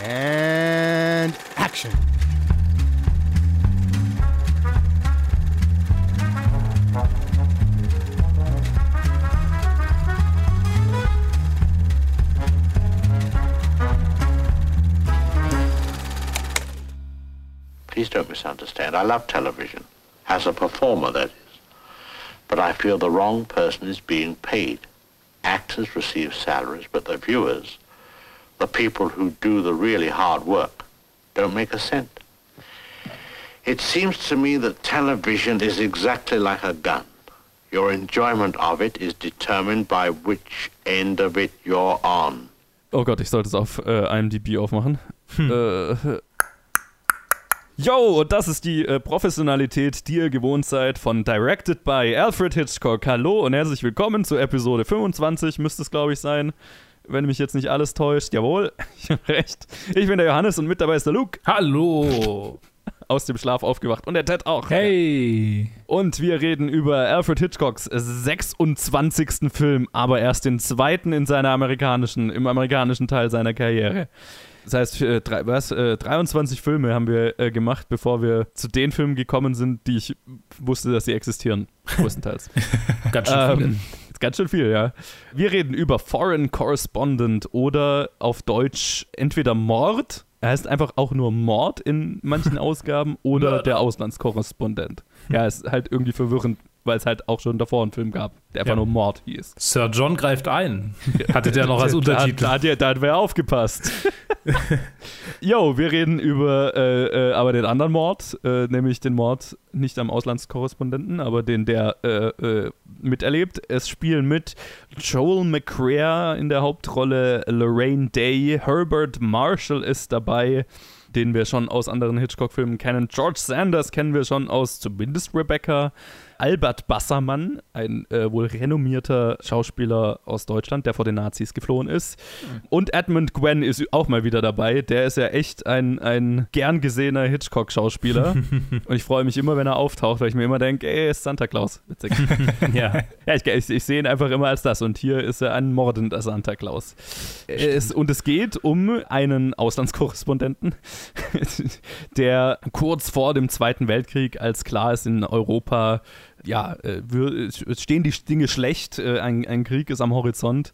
And action. Please don't misunderstand. I love television. As a performer, that is. But I feel the wrong person is being paid. Actors receive salaries, but the viewers, the people who do the really hard work, don't make a cent. It seems to me that television is exactly like a gun. Your enjoyment of it is determined by which end of it you're on. Oh Gott, ich sollte es auf äh, IMDb aufmachen. Äh, Yo, und das ist die äh, Professionalität, die ihr gewohnt seid von Directed by Alfred Hitchcock. Hallo und herzlich willkommen zu Episode 25, müsste es glaube ich sein. Wenn mich jetzt nicht alles täuscht. Jawohl, ich habe recht. Ich bin der Johannes und mit dabei ist der Luke. Hallo. Aus dem Schlaf aufgewacht. Und der Ted auch. Hey. Und wir reden über Alfred Hitchcocks 26. Film, aber erst den zweiten in seiner amerikanischen, im amerikanischen Teil seiner Karriere. Das heißt, äh, drei, was, äh, 23 Filme haben wir äh, gemacht, bevor wir zu den Filmen gekommen sind, die ich wusste, dass sie existieren. Größtenteils. Ganz schön viel. Ähm, ganz schön viel, ja. Wir reden über Foreign Correspondent oder auf Deutsch entweder Mord, er heißt einfach auch nur Mord in manchen Ausgaben oder der Auslandskorrespondent. Ja, ist halt irgendwie verwirrend, weil es halt auch schon davor einen Film gab, der einfach Ja. nur Mord hieß. Sir John greift ein. Hatte der noch als Da, Untertitel. da, hat ja- da hat wer aufgepasst. Jo, wir reden über äh, äh, aber den anderen Mord, äh, nämlich den Mord nicht am Auslandskorrespondenten, aber den der äh, äh, miterlebt. Es spielen mit Joel McCrea in der Hauptrolle, Lorraine Day, Herbert Marshall ist dabei, den wir schon aus anderen Hitchcock-Filmen kennen. George Sanders kennen wir schon aus zumindest Rebecca. Albert Bassermann, ein äh, wohl renommierter Schauspieler aus Deutschland, der vor den Nazis geflohen ist. Und Edmund Gwen ist auch mal wieder dabei. Der ist ja echt ein, ein gern gesehener Hitchcock-Schauspieler. Und ich freue mich immer, wenn er auftaucht, weil ich mir immer denke, ey, ist Santa Claus. Witzig. ja. Ja, ich, ich, ich sehe ihn einfach immer als das. Und hier ist er ein mordender Santa Claus. Es, und es geht um einen Auslandskorrespondenten, der kurz vor dem Zweiten Weltkrieg, als klar ist, in Europa ja, äh, es stehen die Dinge schlecht, äh, ein, ein Krieg ist am Horizont,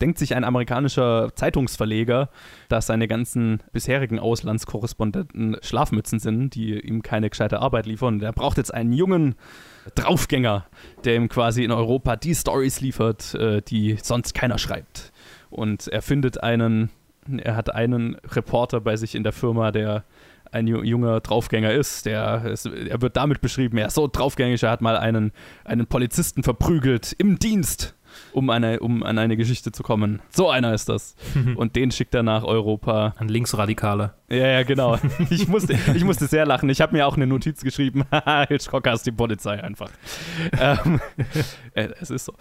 denkt sich ein amerikanischer Zeitungsverleger, dass seine ganzen bisherigen Auslandskorrespondenten Schlafmützen sind, die ihm keine gescheite Arbeit liefern. Und er braucht jetzt einen jungen Draufgänger, der ihm quasi in Europa die Stories liefert, äh, die sonst keiner schreibt. Und er findet einen, er hat einen Reporter bei sich in der Firma, der ein ju- junger Draufgänger ist, der er wird damit beschrieben, er ist so draufgängig, er hat mal einen, einen Polizisten verprügelt im Dienst, um, eine, um an eine Geschichte zu kommen. So einer ist das. Und den schickt er nach Europa. Ein Linksradikaler. Ja, ja, genau. Ich musste, ich musste sehr lachen. Ich habe mir auch eine Notiz geschrieben. Haha, Hitchcock ist die Polizei einfach. ähm, äh, es ist so.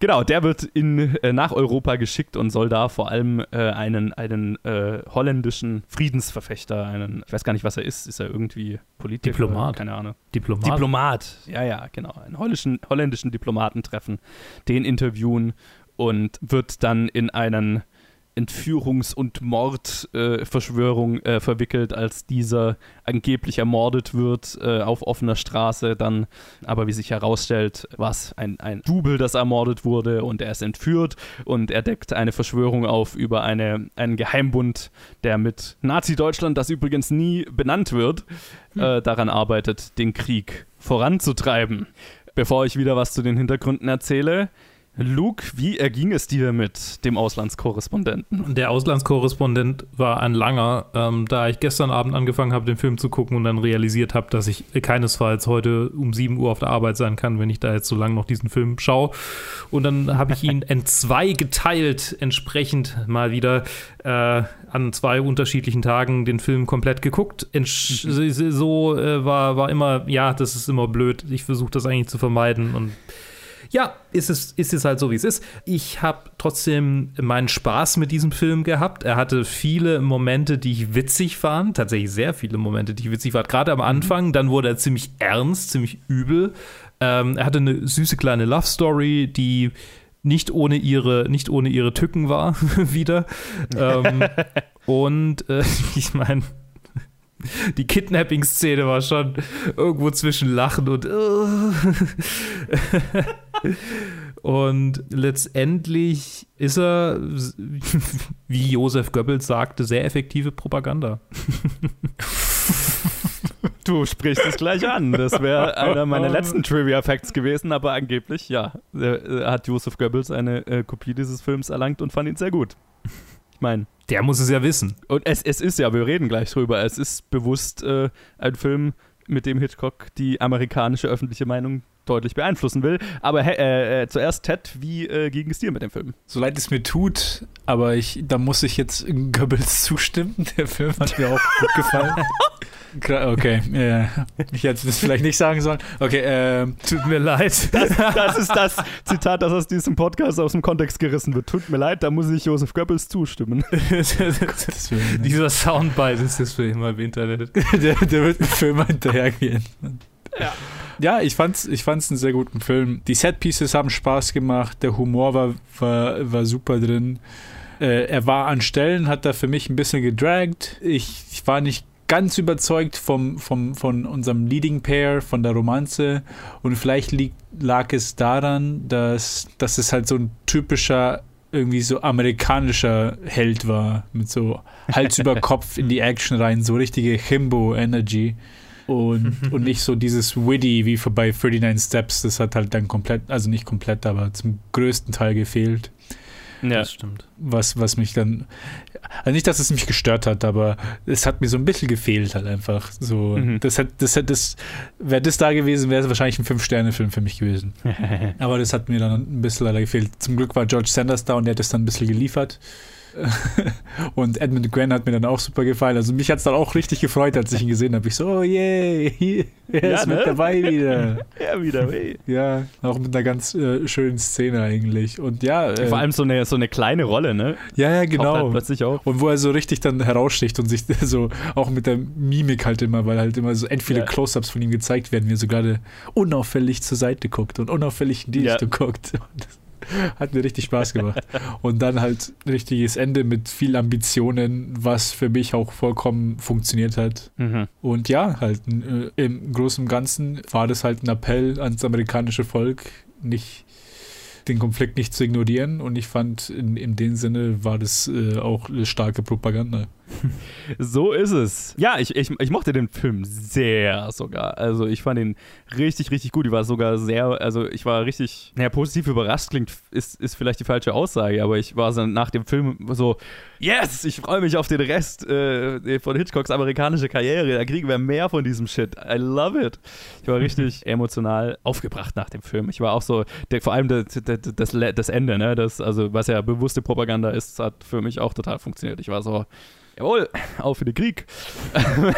Genau, der wird in, äh, nach Europa geschickt und soll da vor allem äh, einen, einen äh, holländischen Friedensverfechter, einen, ich weiß gar nicht, was er ist. Ist er irgendwie Politiker? Diplomat. Keine Ahnung. Diplomat. Diplomat, ja, ja, genau. Einen holländischen, holländischen Diplomaten treffen, den interviewen und wird dann in einen Entführungs- und Mordverschwörung äh, äh, verwickelt, als dieser angeblich ermordet wird äh, auf offener Straße. Dann aber, wie sich herausstellt, war es ein, ein Double, das ermordet wurde und er ist entführt und er deckt eine Verschwörung auf über eine, einen Geheimbund, der mit Nazi-Deutschland, das übrigens nie benannt wird, äh, daran arbeitet, den Krieg voranzutreiben. Bevor ich wieder was zu den Hintergründen erzähle, Luke, wie erging es dir mit dem Auslandskorrespondenten? Der Auslandskorrespondent war ein langer, ähm, da ich gestern Abend angefangen habe, den Film zu gucken und dann realisiert habe, dass ich keinesfalls heute um 7 Uhr auf der Arbeit sein kann, wenn ich da jetzt so lange noch diesen Film schaue. Und dann habe ich ihn in zwei geteilt, entsprechend mal wieder äh, an zwei unterschiedlichen Tagen den Film komplett geguckt. Entsch so äh, war, war immer, ja, das ist immer blöd. Ich versuche das eigentlich zu vermeiden und ja, ist es, ist es halt so, wie es ist. Ich habe trotzdem meinen Spaß mit diesem Film gehabt. Er hatte viele Momente, die ich witzig fand. Tatsächlich sehr viele Momente, die ich witzig fand. Gerade am Anfang, dann wurde er ziemlich ernst, ziemlich übel. Ähm, er hatte eine süße kleine Love Story, die nicht ohne ihre, nicht ohne ihre Tücken war, wieder. ähm, Und äh, ich meine, die Kidnapping-Szene war schon irgendwo zwischen Lachen und. und letztendlich ist er, wie Josef Goebbels sagte, sehr effektive Propaganda. Du sprichst es gleich an. Das wäre einer meiner letzten Trivia-Facts gewesen, aber angeblich, ja, äh, hat Josef Goebbels eine äh, Kopie dieses Films erlangt und fand ihn sehr gut. Ich meine. Der muss es ja wissen. Und es, es ist ja, wir reden gleich drüber, es ist bewusst äh, ein Film, mit dem Hitchcock die amerikanische öffentliche Meinung deutlich beeinflussen will. Aber äh, äh, zuerst, Ted, wie äh, ging es dir mit dem Film? So leid es mir tut, aber ich, da muss ich jetzt Goebbels zustimmen. Der Film hat mir auch gut gefallen. Okay, äh, ich hätte das vielleicht nicht sagen sollen. Okay, äh, tut mir leid. Das, das, ist das Zitat, das aus diesem Podcast aus dem Kontext gerissen wird. Tut mir leid, da muss ich Josef Goebbels zustimmen. Dieser Soundbite ist jetzt für immer im Internet. der, der wird mir für immer hinterhergehen. Ja. Ja, ich fand's, ich fand's einen sehr guten Film. Die Set-Pieces haben Spaß gemacht, der Humor war, war, war super drin. Äh, er war an Stellen, hat da für mich ein bisschen gedragt. Ich, ich war nicht ganz überzeugt vom, vom, von unserem Leading Pair, von der Romanze. Und vielleicht liegt, lag es daran, dass, dass es halt so ein typischer, irgendwie so amerikanischer Held war. Mit so Hals über Kopf in die Action rein, so richtige Himbo-Energy. Und, und nicht so dieses Witty wie bei 39 Steps. Das hat halt dann komplett, also nicht komplett, aber zum größten Teil gefehlt. Ja, das stimmt. Was, was mich dann, also nicht, dass es mich gestört hat, aber es hat mir so ein bisschen gefehlt halt einfach. So, mhm. das hat, das hat, das, wäre das da gewesen, wäre es wahrscheinlich ein Fünf-Sterne-Film für mich gewesen. aber das hat mir dann ein bisschen leider gefehlt. Zum Glück war George Sanders da und der hat das dann ein bisschen geliefert. Und Edmund Gwen hat mir dann auch super gefallen. Also mich hat es dann auch richtig gefreut, als ich ihn gesehen habe. Ich so, oh yay, er ja, ist ne? mit dabei wieder. ja, wieder, hey. Ja, auch mit einer ganz äh, schönen Szene eigentlich. Und ja. Äh, Vor allem so eine, so eine kleine Rolle, ne? Ja, ja, genau. Halt plötzlich auch. Und wo er so richtig dann heraussticht und sich so auch mit der Mimik halt immer, weil halt immer so entweder ja. Close-Ups von ihm gezeigt werden, wie er so gerade unauffällig zur Seite guckt und unauffällig in die Richtung guckt. Und Hat mir richtig Spaß gemacht. Und dann halt richtiges Ende mit viel Ambitionen, was für mich auch vollkommen funktioniert hat. Mhm. Und ja, halt äh, im Großen und Ganzen war das halt ein Appell ans amerikanische Volk, nicht den Konflikt nicht zu ignorieren. Und ich fand, in, in dem Sinne war das äh, auch eine starke Propaganda. So ist es. Ja, ich, ich, ich mochte den Film sehr sogar. Also ich fand ihn richtig, richtig gut. Ich war sogar sehr, also ich war richtig, naja, positiv überrascht klingt, ist, ist vielleicht die falsche Aussage, aber ich war so nach dem Film so, yes, ich freue mich auf den Rest äh, von Hitchcocks amerikanische Karriere. Da kriegen wir mehr von diesem Shit. I love it. Ich war richtig emotional aufgebracht nach dem Film. Ich war auch so, der, vor allem das, das, das Ende, ne, das, also was ja bewusste Propaganda ist, hat für mich auch total funktioniert. Ich war so, jawohl, auf für den Krieg.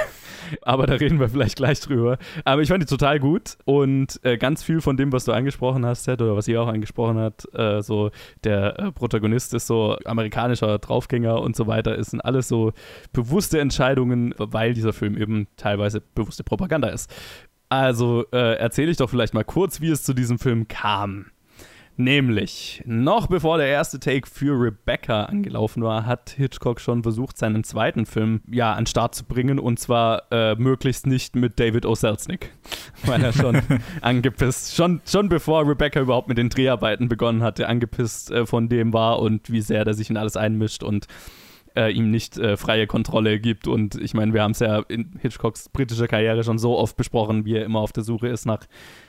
Aber da reden wir vielleicht gleich drüber. Aber ich fand die total gut und äh, ganz viel von dem, was du angesprochen hast, Ted, oder was ihr auch angesprochen habt, äh, so der äh, Protagonist ist so amerikanischer Draufgänger und so weiter, ist sind alles so bewusste Entscheidungen, weil dieser Film eben teilweise bewusste Propaganda ist. Also äh, erzähle ich doch vielleicht mal kurz, wie es zu diesem Film kam. Nämlich, noch bevor der erste Take für Rebecca angelaufen war, hat Hitchcock schon versucht, seinen zweiten Film ja an Start zu bringen und zwar äh, möglichst nicht mit David O. Selznick, weil er schon angepisst, schon, schon bevor Rebecca überhaupt mit den Dreharbeiten begonnen hatte, angepisst äh, von dem war und wie sehr der sich in alles einmischt und äh, ihm nicht äh, freie Kontrolle gibt. Und ich meine, wir haben es ja in Hitchcocks britischer Karriere schon so oft besprochen, wie er immer auf der Suche ist nach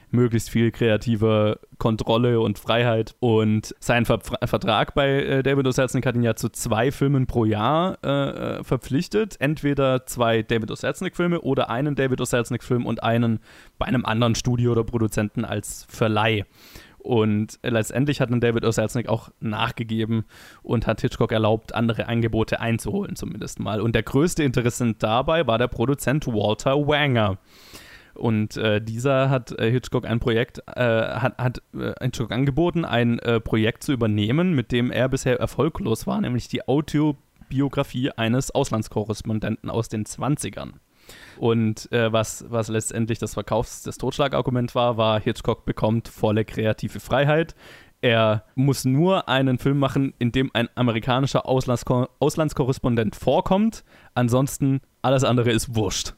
möglichst viel kreative Kontrolle und Freiheit. Und sein Ver Vertrag bei äh, David O. Hat ihn ja zu zwei Filmen pro Jahr äh, äh verpflichtet. Entweder zwei David O. Selznick-Filme oder einen David O. Selznick-Film und einen bei einem anderen Studio oder Produzenten als Verleih. Und letztendlich hat dann David O. Auch nachgegeben und hat Hitchcock erlaubt, andere Angebote einzuholen, zumindest mal. Und der größte Interessent dabei war der Produzent Walter Wanger. Und äh, dieser hat äh, Hitchcock ein Projekt, äh, hat, hat äh, Hitchcock angeboten, ein äh, Projekt zu übernehmen, mit dem er bisher erfolglos war, nämlich die Autobiografie eines Auslandskorrespondenten aus den 20ern. Und äh, was, was letztendlich das Verkaufs-, das Totschlagargument war, war, Hitchcock bekommt volle kreative Freiheit. Er muss nur einen Film machen, in dem ein amerikanischer Auslandsko Auslandskorrespondent vorkommt. Ansonsten alles andere ist wurscht.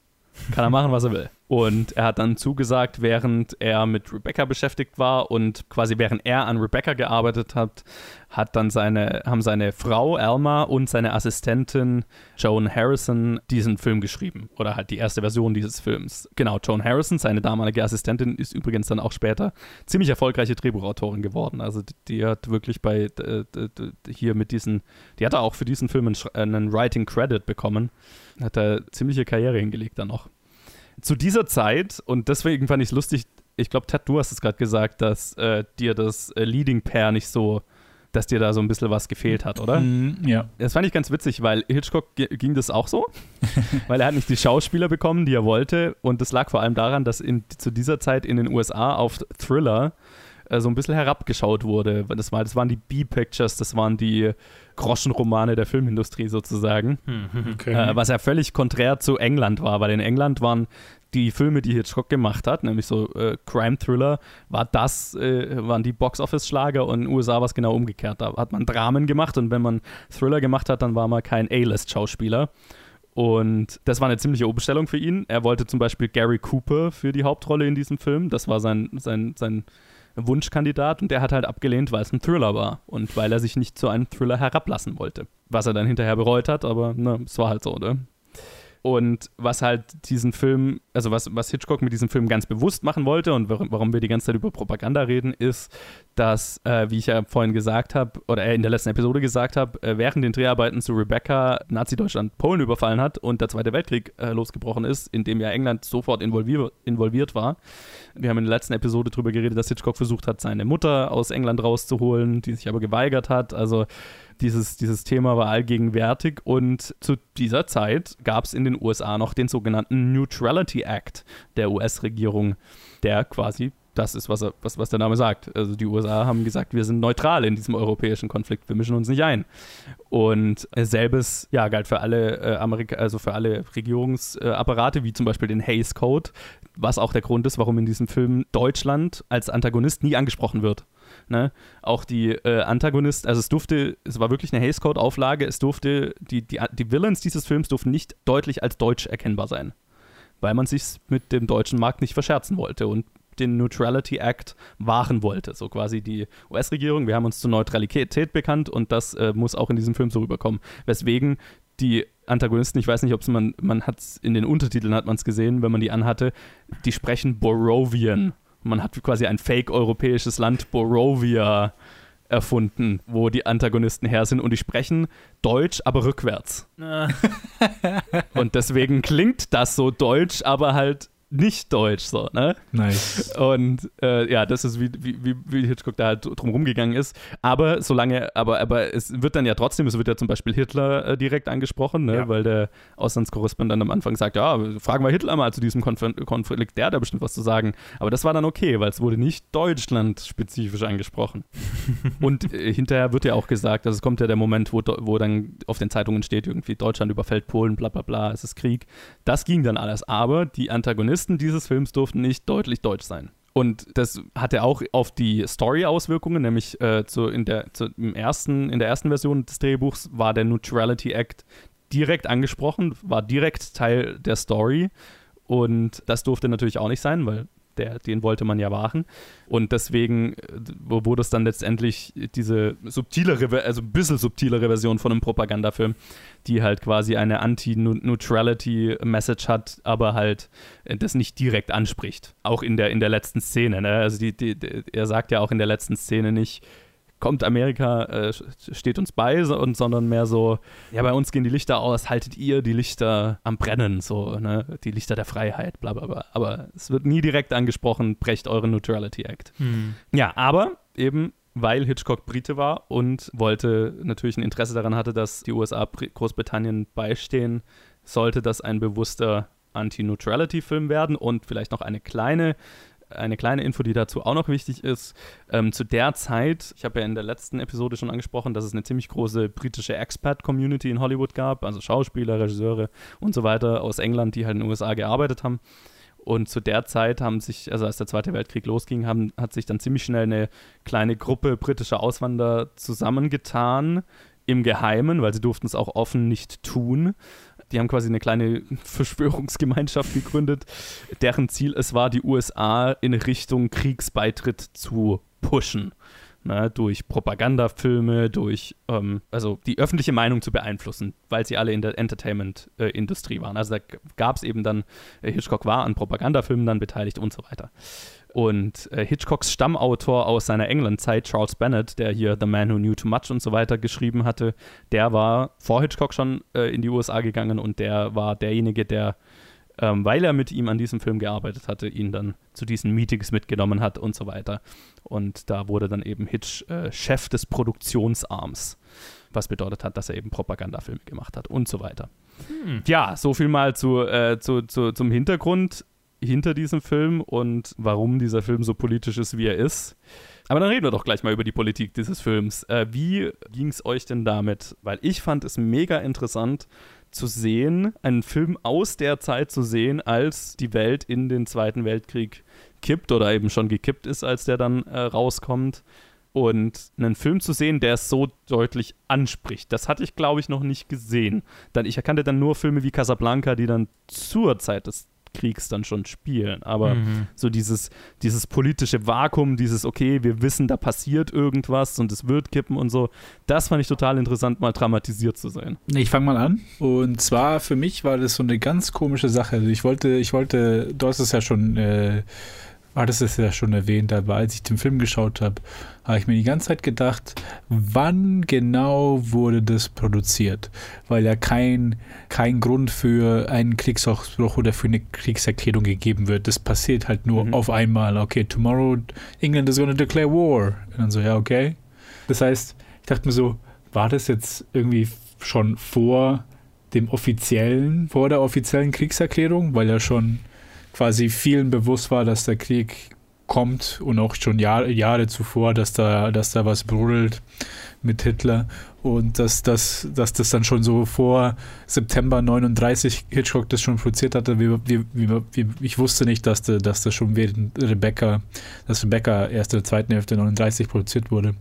Kann er machen, was er will. Und er hat dann zugesagt, während er mit Rebecca beschäftigt war und quasi während er an Rebecca gearbeitet hat, hat dann seine, haben seine Frau Alma und seine Assistentin Joan Harrison diesen Film geschrieben. Oder halt die erste Version dieses Films. Genau, Joan Harrison, seine damalige Assistentin, ist übrigens dann auch später ziemlich erfolgreiche Drehbuchautorin geworden. Also die hat wirklich bei hier mit diesen, die hat auch für diesen Film einen Writing Credit bekommen. Hat da ziemliche Karriere hingelegt dann noch zu dieser Zeit, und deswegen fand ich es lustig, ich glaube, Ted, du hast es gerade gesagt, dass äh, dir das äh, Leading Pair nicht so, dass dir da so ein bisschen was gefehlt hat, oder? Mm, ja. Das fand ich ganz witzig, weil Hitchcock ging das auch so, weil er hat nicht die Schauspieler bekommen, die er wollte, und das lag vor allem daran, dass in, zu dieser Zeit in den USA auf Thriller äh, so ein bisschen herabgeschaut wurde. Das, war, das waren die B-Pictures, das waren die Groschenromane der Filmindustrie sozusagen. Hm, okay. Äh, was ja völlig konträr zu England war, weil in England waren die Filme, die Hitchcock gemacht hat, nämlich so äh, Crime-Thriller, war das, äh, waren die Box-Office-Schlager und in den USA war es genau umgekehrt. Da hat man Dramen gemacht und wenn man Thriller gemacht hat, dann war man kein A-List-Schauspieler. Und das war eine ziemliche Umstellung für ihn. Er wollte zum Beispiel Gary Cooper für die Hauptrolle in diesem Film. Das war sein, sein, sein Wunschkandidat und der hat halt abgelehnt, weil es ein Thriller war und weil er sich nicht zu einem Thriller herablassen wollte. Was er dann hinterher bereut hat, aber ne, es war halt so, ne? Und was halt diesen Film, also was, was Hitchcock mit diesem Film ganz bewusst machen wollte und warum, wir die ganze Zeit über Propaganda reden, ist, dass, äh, wie ich ja vorhin gesagt habe, oder in der letzten Episode gesagt habe, äh, während den Dreharbeiten zu Rebecca Nazi-Deutschland Polen überfallen hat und der Zweite Weltkrieg äh, losgebrochen ist, in dem ja England sofort involvier involviert war. Wir haben in der letzten Episode darüber geredet, dass Hitchcock versucht hat, seine Mutter aus England rauszuholen, die sich aber geweigert hat. Also dieses, dieses Thema war allgegenwärtig und zu dieser Zeit gab es in den USA noch den sogenannten Neutrality Act der US-Regierung, der quasi das ist, was, er, was, was der Name sagt. Also die USA haben gesagt, wir sind neutral in diesem europäischen Konflikt, wir mischen uns nicht ein. Und selbes ja, galt für alle äh, Amerika also für alle Regierungsapparate, wie zum Beispiel den Hays Code, was auch der Grund ist, warum in diesem Film Deutschland als Antagonist nie angesprochen wird. Ne? Auch die äh, Antagonist, also es durfte, es war wirklich eine Hays Code-Auflage, es durfte, die, die, die Villains dieses Films durften nicht deutlich als deutsch erkennbar sein. Weil man sich mit dem deutschen Markt nicht verscherzen wollte und den Neutrality Act wahren wollte. So quasi die US-Regierung, wir haben uns zur Neutralität bekannt und das äh, muss auch in diesem Film so rüberkommen. Weswegen die Antagonisten, ich weiß nicht, ob es man, man hat in den Untertiteln hat man es gesehen, wenn man die anhatte, die sprechen Borovian. Man hat quasi ein fake-europäisches Land, Borovia, erfunden, wo die Antagonisten her sind und die sprechen Deutsch, aber rückwärts. und deswegen klingt das so deutsch, aber halt nicht deutsch, so, ne? Nice. Und äh, ja, das ist, wie, wie, wie Hitchcock da halt drum rumgegangen ist. Aber solange, aber, aber es wird dann ja trotzdem, es wird ja zum Beispiel Hitler äh, direkt angesprochen, ne? Ja. weil der Auslandskorrespondent am Anfang sagt, ja, fragen wir Hitler mal zu diesem Konf Konflikt, der hat da bestimmt was zu sagen. Aber das war dann okay, weil es wurde nicht Deutschland-spezifisch angesprochen. Und äh, hinterher wird ja auch gesagt, also es kommt ja der Moment, wo, wo dann auf den Zeitungen steht, irgendwie Deutschland überfällt Polen, bla bla bla, es ist Krieg. Das ging dann alles. Aber die Antagonisten Protagonisten dieses Films durften nicht deutlich deutsch sein. Und das hatte auch auf die Story Auswirkungen, nämlich äh, zu, in, der, zu, im ersten, in der ersten Version des Drehbuchs war der Neutrality Act direkt angesprochen, war direkt Teil der Story. Und das durfte natürlich auch nicht sein, weil der, den wollte man ja wahren. Und deswegen äh, wurde es dann letztendlich diese subtilere, also ein bisschen subtilere Version von einem Propagandafilm, die halt quasi eine Anti-Neutrality-Message hat, aber halt äh, das nicht direkt anspricht. Auch in der, in der letzten Szene. Ne? Also die, die, er sagt ja auch in der letzten Szene nicht, kommt Amerika, äh, steht uns bei, so, und, sondern mehr so, ja, bei uns gehen die Lichter aus, haltet ihr die Lichter am Brennen, so, ne, die Lichter der Freiheit, bla bla bla. Aber es wird nie direkt angesprochen, brecht euren Neutrality Act. Hm. Ja, aber eben weil Hitchcock Brite war und wollte natürlich ein Interesse daran hatte, dass die USA Großbritannien beistehen, sollte das ein bewusster Anti-Neutrality-Film werden und vielleicht noch eine kleine eine kleine Info, die dazu auch noch wichtig ist. Ähm, zu der Zeit, ich habe ja in der letzten Episode schon angesprochen, dass es eine ziemlich große britische Expat-Community in Hollywood gab, also Schauspieler, Regisseure und so weiter aus England, die halt in den USA gearbeitet haben. Und zu der Zeit haben sich, also als der Zweite Weltkrieg losging, haben, hat sich dann ziemlich schnell eine kleine Gruppe britischer Auswanderer zusammengetan, im Geheimen, weil sie durften es auch offen nicht tun. Die haben quasi eine kleine Verschwörungsgemeinschaft gegründet, deren Ziel es war, die USA in Richtung Kriegsbeitritt zu pushen. Ne, durch Propagandafilme, durch ähm, also die öffentliche Meinung zu beeinflussen, weil sie alle in der Entertainment-Industrie waren. Also da gab es eben dann, äh, Hitchcock war an Propagandafilmen dann beteiligt und so weiter. Und äh, Hitchcocks Stammautor aus seiner England-Zeit, Charles Bennett, der hier The Man Who Knew Too Much und so weiter geschrieben hatte, der war vor Hitchcock schon äh, in die USA gegangen und der war derjenige, der, ähm, weil er mit ihm an diesem Film gearbeitet hatte, ihn dann zu diesen Meetings mitgenommen hat und so weiter. Und da wurde dann eben Hitch äh, Chef des Produktionsarms, was bedeutet hat, dass er eben Propagandafilme gemacht hat und so weiter. Hm. Ja, so viel mal zu, äh, zu, zu, zum Hintergrund hinter diesem Film und warum dieser Film so politisch ist, wie er ist. Aber dann reden wir doch gleich mal über die Politik dieses Films. Äh, wie ging es euch denn damit? Weil ich fand es mega interessant zu sehen, einen Film aus der Zeit zu sehen, als die Welt in den Zweiten Weltkrieg kippt oder eben schon gekippt ist, als der dann äh, rauskommt. Und einen Film zu sehen, der es so deutlich anspricht, das hatte ich, glaube ich, noch nicht gesehen. Dann, ich erkannte dann nur Filme wie Casablanca, die dann zur Zeit des Kriegs dann schon spielen. Aber mhm. so dieses, dieses politische Vakuum, dieses, okay, wir wissen, da passiert irgendwas und es wird kippen und so, das fand ich total interessant, mal dramatisiert zu sein. Ich fange mal an. Und zwar für mich war das so eine ganz komische Sache. Also ich wollte, ich wollte, du hast es ja schon äh, hattest es ja schon erwähnt, aber als ich den Film geschaut habe, habe ich mir die ganze Zeit gedacht, wann genau wurde das produziert? Weil ja kein, kein Grund für einen Kriegsausbruch oder für eine Kriegserklärung gegeben wird. Das passiert halt nur mhm. auf einmal. Okay, tomorrow England is going to declare war. Und dann so, ja, okay. Das heißt, ich dachte mir so, war das jetzt irgendwie schon vor dem offiziellen, vor der offiziellen Kriegserklärung, weil ja schon quasi vielen bewusst war, dass der Krieg kommt und auch schon Jahr, Jahre zuvor, dass da, dass da was brodelt mit Hitler und dass, dass, dass das dann schon so vor September 39 Hitchcock das schon produziert hatte. Wie, wie, wie, ich wusste nicht, dass, de, dass das schon während Rebecca, dass Rebecca erst in der zweiten Hälfte 39 produziert wurde.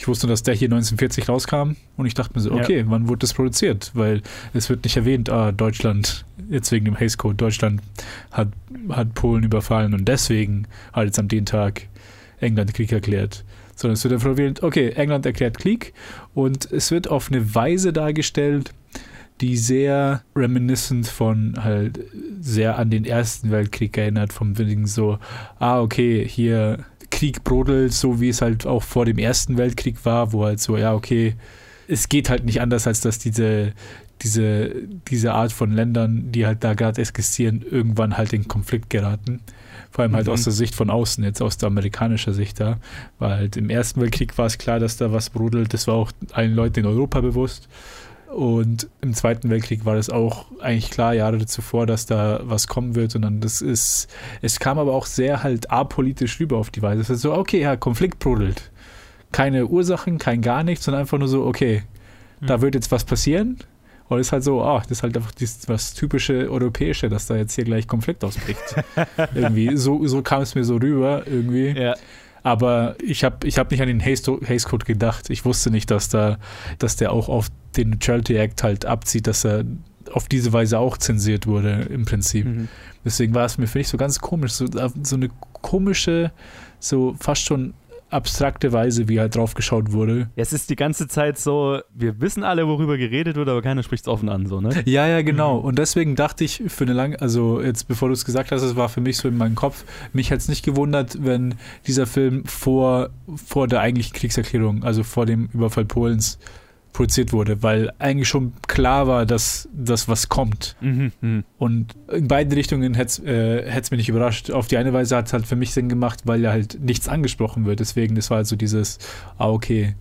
Ich wusste, dass der hier 1940 rauskam und ich dachte mir so, okay, ja. wann wurde das produziert? Weil es wird nicht erwähnt, ah, Deutschland, jetzt wegen dem Hays Code, Deutschland hat, hat Polen überfallen und deswegen hat jetzt am den Tag England Krieg erklärt. Sondern es wird einfach erwähnt, okay, England erklärt Krieg und es wird auf eine Weise dargestellt, die sehr reminiscent von halt sehr an den Ersten Weltkrieg erinnert, vom wegen so, ah, okay, hier Krieg brodelt, so wie es halt auch vor dem Ersten Weltkrieg war, wo halt so, ja, okay, es geht halt nicht anders, als dass diese, diese, diese Art von Ländern, die halt da gerade existieren, irgendwann halt in Konflikt geraten. Vor allem halt mhm. aus der Sicht von außen, jetzt aus der amerikanischen Sicht da. Weil halt im Ersten Weltkrieg war es klar, dass da was brodelt. Das war auch allen Leuten in Europa bewusst. Und im Zweiten Weltkrieg war das auch eigentlich klar, Jahre zuvor, dass da was kommen wird. Und dann das ist, es kam aber auch sehr halt apolitisch rüber auf die Weise. Es ist so, okay, ja, Konflikt brodelt. Keine Ursachen, kein gar nichts, sondern einfach nur so, okay, mhm. da wird jetzt was passieren. Und es ist halt so, ah, das ist halt einfach das, was typische Europäische, dass da jetzt hier gleich Konflikt ausbricht. irgendwie, so, so kam es mir so rüber, irgendwie. Ja. Aber ich habe ich hab nicht an den Haze Code gedacht. Ich wusste nicht, dass da, dass der auch auf den Neutrality Act halt abzieht, dass er auf diese Weise auch zensiert wurde im Prinzip. Mhm. Deswegen war es mir, finde ich, so ganz komisch, so, so eine komische, so fast schon abstrakte Weise, wie halt drauf geschaut wurde. Es ist die ganze Zeit so, wir wissen alle, worüber geredet wird, aber keiner spricht es offen an, so, ne? Ja, ja, genau. Mhm. Und deswegen dachte ich für eine lange, also jetzt bevor du es gesagt hast, es war für mich so in meinem Kopf, mich hätte es nicht gewundert, wenn dieser Film vor, vor der eigentlichen Kriegserklärung, also vor dem Überfall Polens, produziert wurde, weil eigentlich schon klar war, dass das was kommt. Mhm, mh. Und in beiden Richtungen hätte es äh, mich nicht überrascht. Auf die eine Weise hat es halt für mich Sinn gemacht, weil ja halt nichts angesprochen wird. Deswegen, das war halt so dieses, ah, okay,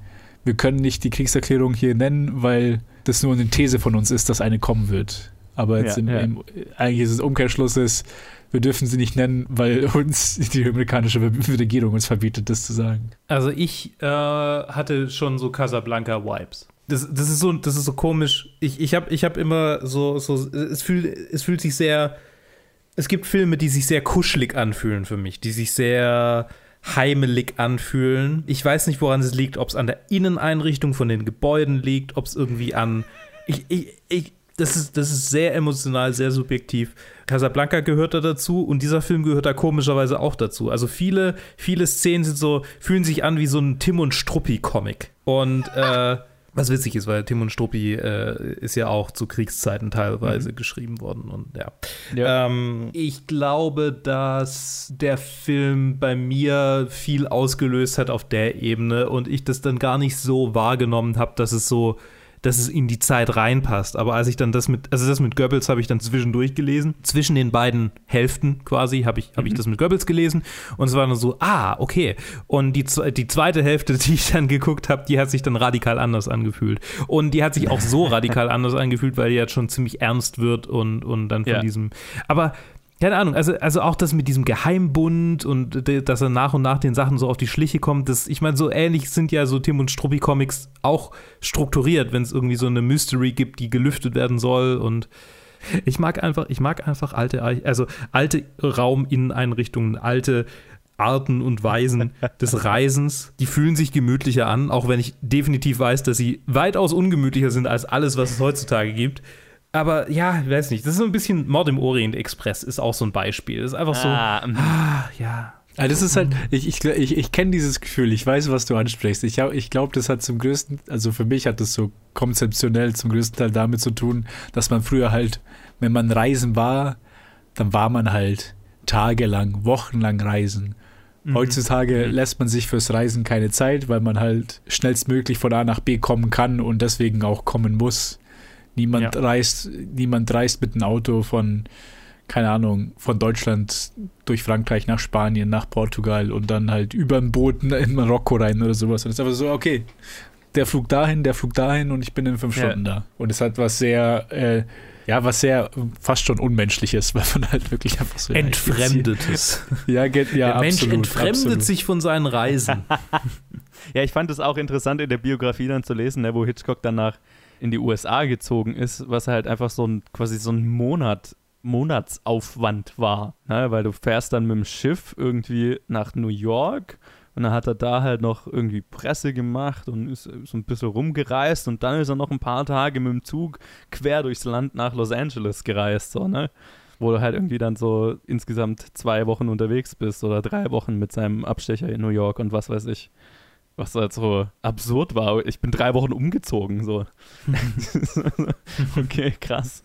wir können nicht die Kriegserklärung hier nennen, weil das nur eine These von uns ist, dass eine kommen wird. Aber jetzt ja, im, ja. Im, eigentlich ist es Umkehrschluss ist, wir dürfen sie nicht nennen, weil uns die amerikanische Regierung uns verbietet, das zu sagen. Also ich äh, hatte schon so Casablanca-Vibes das, das, ist so, das ist so komisch. Ich, ich habe ich hab immer so, so es, fühlt, es fühlt sich sehr es gibt Filme, die sich sehr kuschelig anfühlen für mich, die sich sehr heimelig anfühlen. Ich weiß nicht, woran es liegt, ob es an der Inneneinrichtung von den Gebäuden liegt, ob es irgendwie an. Ich, ich, ich, das, ist, das ist sehr emotional, sehr subjektiv. Casablanca gehört da dazu und dieser Film gehört da komischerweise auch dazu. Also viele, viele Szenen sind so, fühlen sich an wie so ein Tim und Struppi-Comic. Und äh, was witzig ist, weil Tim und Struppi äh, ist ja auch zu Kriegszeiten teilweise mhm. geschrieben worden und ja. ja. Ähm, ich glaube, dass der Film bei mir viel ausgelöst hat auf der Ebene und ich das dann gar nicht so wahrgenommen habe, dass es so dass es in die Zeit reinpasst. Aber als ich dann das mit, also das mit Goebbels habe ich dann zwischendurch gelesen. Zwischen den beiden Hälften quasi habe ich, hab ich mhm. das mit Goebbels gelesen. Und es war dann so, ah, okay. Und die, die zweite Hälfte, die ich dann geguckt habe, die hat sich dann radikal anders angefühlt. Und die hat sich auch so radikal anders angefühlt, weil die jetzt schon ziemlich ernst wird und, und dann von ja. diesem. Aber keine Ahnung, also, also auch das mit diesem Geheimbund und dass er nach und nach den Sachen so auf die Schliche kommt, das, ich meine, so ähnlich sind ja so Tim und Struppi Comics auch strukturiert, wenn es irgendwie so eine Mystery gibt, die gelüftet werden soll und ich mag einfach, ich mag einfach alte, also alte Rauminneneinrichtungen, alte Arten und Weisen des Reisens, die fühlen sich gemütlicher an, auch wenn ich definitiv weiß, dass sie weitaus ungemütlicher sind als alles, was es heutzutage gibt. Aber ja, ich weiß nicht. Das ist so ein bisschen Mord im Orient Express, ist auch so ein Beispiel. Das ist einfach so. Ah, mhm. ah ja. Also das ist halt, ich, ich, ich, ich kenne dieses Gefühl, ich weiß, was du ansprichst. Ich, ich glaube, das hat zum größten, also für mich hat das so konzeptionell zum größten Teil damit zu tun, dass man früher halt, wenn man reisen war, dann war man halt tagelang, wochenlang reisen. Mhm. Heutzutage mhm. lässt man sich fürs Reisen keine Zeit, weil man halt schnellstmöglich von A nach B kommen kann und deswegen auch kommen muss. Niemand ja. reist, niemand reist mit einem Auto von, keine Ahnung, von Deutschland durch Frankreich nach Spanien, nach Portugal und dann halt über ein Boot in Marokko rein oder sowas. Und es ist einfach so, okay, der Flug dahin, der Flug dahin und ich bin in fünf ja. Stunden da. Und es hat was sehr, äh, ja, was sehr fast schon Unmenschliches, weil man halt wirklich einfach so. Entfremdetes. ja, ja, Der Mensch absolut, entfremdet absolut. sich von seinen Reisen. ja, ich fand es auch interessant in der Biografie dann zu lesen, ne, wo Hitchcock danach in die USA gezogen ist, was halt einfach so ein quasi so ein Monat Monatsaufwand war, ne? weil du fährst dann mit dem Schiff irgendwie nach New York und dann hat er da halt noch irgendwie Presse gemacht und ist so ein bisschen rumgereist und dann ist er noch ein paar Tage mit dem Zug quer durchs Land nach Los Angeles gereist, so, ne? Wo du halt irgendwie dann so insgesamt zwei Wochen unterwegs bist oder drei Wochen mit seinem Abstecher in New York und was weiß ich was halt so absurd war. Ich bin drei Wochen umgezogen, so. okay, krass.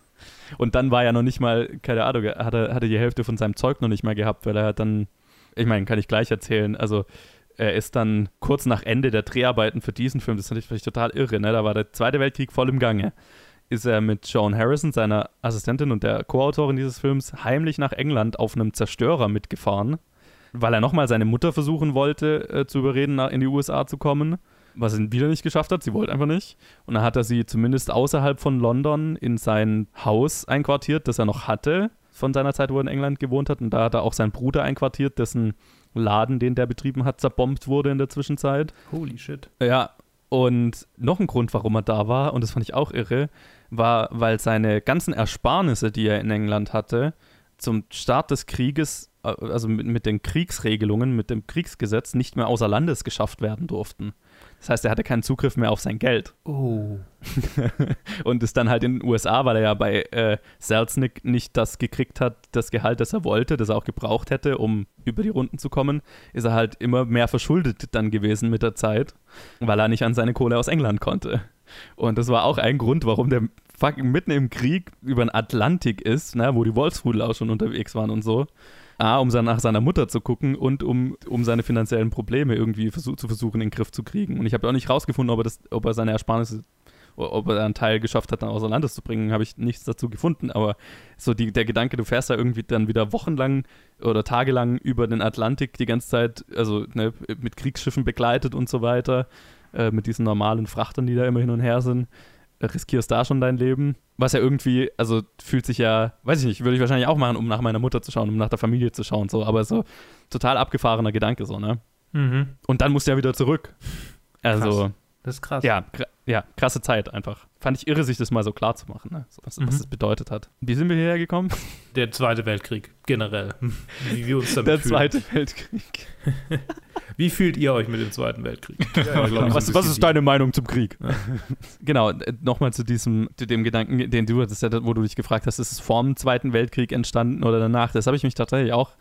Und dann war er noch nicht mal, keine Ahnung, hatte, hatte die Hälfte von seinem Zeug noch nicht mal gehabt, weil er hat dann, ich meine, kann ich gleich erzählen, also er ist dann kurz nach Ende der Dreharbeiten für diesen Film, das fand ich total irre, ne? da war der Zweite Weltkrieg voll im Gange, ist er mit Joan Harrison, seiner Assistentin und der Co-Autorin dieses Films, heimlich nach England auf einem Zerstörer mitgefahren weil er nochmal seine Mutter versuchen wollte, äh, zu überreden, in die USA zu kommen, was er wieder nicht geschafft hat. Sie wollte einfach nicht. Und dann hat er sie zumindest außerhalb von London in sein Haus einquartiert, das er noch hatte von seiner Zeit, wo er in England gewohnt hat. Und da hat er auch seinen Bruder einquartiert, dessen Laden, den der betrieben hat, zerbombt wurde in der Zwischenzeit. Holy shit. Ja, und noch ein Grund, warum er da war, und das fand ich auch irre, war, weil seine ganzen Ersparnisse, die er in England hatte, zum Start des Krieges also mit, mit den Kriegsregelungen, mit dem Kriegsgesetz nicht mehr außer Landes geschafft werden durften. Das heißt, er hatte keinen Zugriff mehr auf sein Geld. Oh. und ist dann halt in den USA, weil er ja bei äh, Selznick nicht das gekriegt hat, das Gehalt, das er wollte, das er auch gebraucht hätte, um über die Runden zu kommen, ist er halt immer mehr verschuldet dann gewesen mit der Zeit, weil er nicht an seine Kohle aus England konnte. Und das war auch ein Grund, warum der fucking mitten im Krieg über den Atlantik ist, ne, wo die Wolfsrudel auch schon unterwegs waren und so A, um nach seiner Mutter zu gucken und um, um seine finanziellen Probleme irgendwie versuch, zu versuchen, in den Griff zu kriegen. Und ich habe auch nicht rausgefunden, ob er, das, ob er seine Ersparnisse, ob er einen Teil geschafft hat, dann außer Landes zu bringen, habe ich nichts dazu gefunden. Aber so die, der Gedanke, du fährst da irgendwie dann wieder wochenlang oder tagelang über den Atlantik die ganze Zeit, also ne, mit Kriegsschiffen begleitet und so weiter, äh, mit diesen normalen Frachtern, die da immer hin und her sind riskierst da schon dein Leben. Was ja irgendwie, also fühlt sich ja, weiß ich nicht, würde ich wahrscheinlich auch machen, um nach meiner Mutter zu schauen, um nach der Familie zu schauen, so, aber so total abgefahrener Gedanke, so, ne? Mhm. Und dann musst du ja wieder zurück. Also. Krass. Das ist krass. Ja, ja, krasse Zeit einfach. Fand ich irre, sich das mal so klar zu machen, ne? so, was, mhm. was das bedeutet hat. Wie sind wir hierher gekommen? Der Zweite Weltkrieg. generell, wie wir uns damit Der fühlen. Zweite Weltkrieg. Wie fühlt ihr euch mit dem Zweiten Weltkrieg? Ja, so was, was ist deine Meinung zum Krieg? genau, äh, nochmal zu diesem, zu dem Gedanken, den du hattest, ja, wo du dich gefragt hast, ist es vor dem Zweiten Weltkrieg entstanden oder danach? Das habe ich mich tatsächlich auch,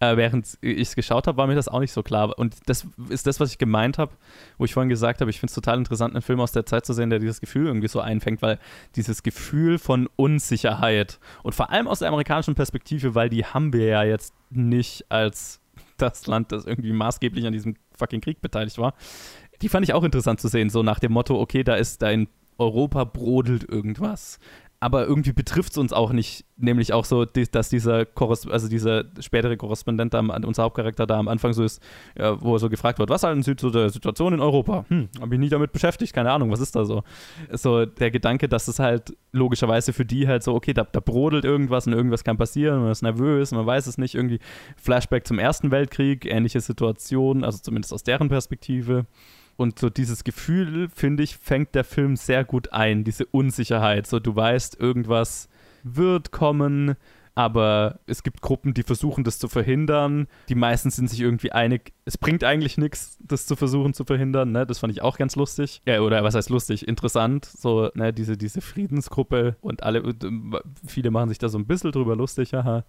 äh, während ich es geschaut habe, war mir das auch nicht so klar. Und das ist das, was ich gemeint habe, wo ich vorhin gesagt habe, ich finde es total interessant, einen Film aus der Zeit zu sehen, der dieses Gefühl irgendwie so einfängt, weil dieses Gefühl von Unsicherheit und vor allem aus der amerikanischen Perspektive, weil die haben wir ja jetzt nicht als das Land, das irgendwie maßgeblich an diesem fucking Krieg beteiligt war. Die fand ich auch interessant zu sehen, so nach dem Motto, okay, da ist da in Europa brodelt irgendwas. Aber irgendwie betrifft es uns auch nicht, nämlich auch so, dass dieser, Korres also dieser spätere Korrespondent, da, unser Hauptcharakter da am Anfang so ist, ja, wo er so gefragt wird, was halten Sie zu der Situation in Europa? Hm, habe ich nie damit beschäftigt, keine Ahnung, was ist da so? So der Gedanke, dass es halt logischerweise für die halt so, okay, da, da brodelt irgendwas und irgendwas kann passieren, man ist nervös, man weiß es nicht, irgendwie Flashback zum Ersten Weltkrieg, ähnliche Situation, also zumindest aus deren Perspektive. Und so dieses Gefühl, finde ich, fängt der Film sehr gut ein, diese Unsicherheit. So, du weißt, irgendwas wird kommen, aber es gibt Gruppen, die versuchen, das zu verhindern. Die meisten sind sich irgendwie einig, es bringt eigentlich nichts, das zu versuchen zu verhindern. Ne? Das fand ich auch ganz lustig. Ja, oder was heißt lustig? Interessant. So, ne, diese, diese Friedensgruppe und alle, ähm, viele machen sich da so ein bisschen drüber lustig, haha,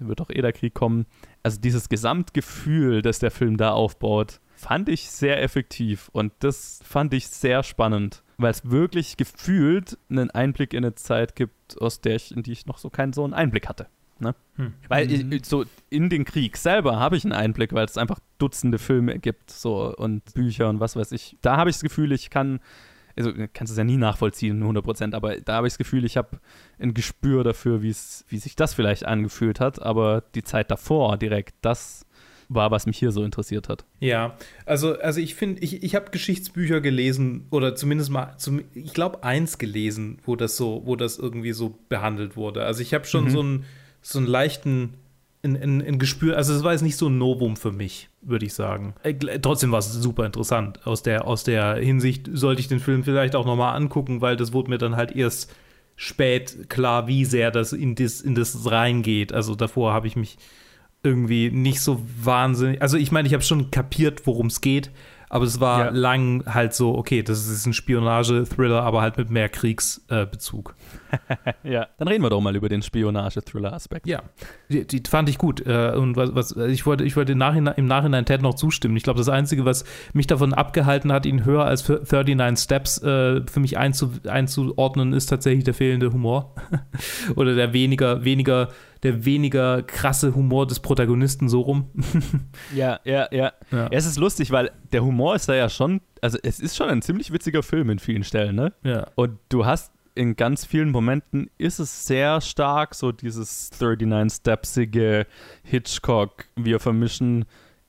wird doch eh der Krieg kommen. Also dieses Gesamtgefühl, das der Film da aufbaut, fand ich sehr effektiv und das fand ich sehr spannend, weil es wirklich gefühlt einen Einblick in eine Zeit gibt, aus der ich, in die ich noch so keinen so einen Einblick hatte. Ne? Hm. Weil ich, so in den Krieg selber habe ich einen Einblick, weil es einfach Dutzende Filme gibt so und Bücher und was weiß ich. Da habe ich das Gefühl, ich kann, also kannst es ja nie nachvollziehen, 100%, aber da habe ich das Gefühl, ich habe ein Gespür dafür, wie es, wie sich das vielleicht angefühlt hat, aber die Zeit davor direkt, das war, was mich hier so interessiert hat. Ja, also, also ich finde, ich, ich habe Geschichtsbücher gelesen oder zumindest mal, zum, ich glaube, eins gelesen, wo das so, wo das irgendwie so behandelt wurde. Also ich habe schon Mhm. so einen so einen leichten ein, ein, ein Gespür, also es war jetzt nicht so ein Novum für mich, würde ich sagen. Äh, Trotzdem war es super interessant. Aus der, aus der Hinsicht sollte ich den Film vielleicht auch nochmal angucken, weil das wurde mir dann halt erst spät klar, wie sehr das in das, in das reingeht. Also davor habe ich mich irgendwie nicht so wahnsinnig. Also ich meine, ich habe schon kapiert, worum es geht, aber es war Ja. lang halt so, okay, das ist ein Spionage-Thriller, aber halt mit mehr Kriegsbezug. Ja. Dann reden wir doch mal über den Spionage-Thriller-Aspekt. ja, die, die fand ich gut. Äh, und was, was ich wollte, ich wollte im Nachhinein, im Nachhinein Ted noch zustimmen. Ich glaube, das Einzige, was mich davon abgehalten hat, ihn höher als 39 Steps äh, für mich einzu, einzuordnen, ist tatsächlich der fehlende Humor. Oder der weniger, weniger, der weniger krasse Humor des Protagonisten so rum. Ja, ja, ja. Ja. Es ist lustig, weil der Humor ist da ja schon, also es ist schon ein ziemlich witziger Film in vielen Stellen, ne? Ja. Und du hast in ganz vielen Momenten ist es sehr stark so dieses 39-stepsige Hitchcock, wir vermischen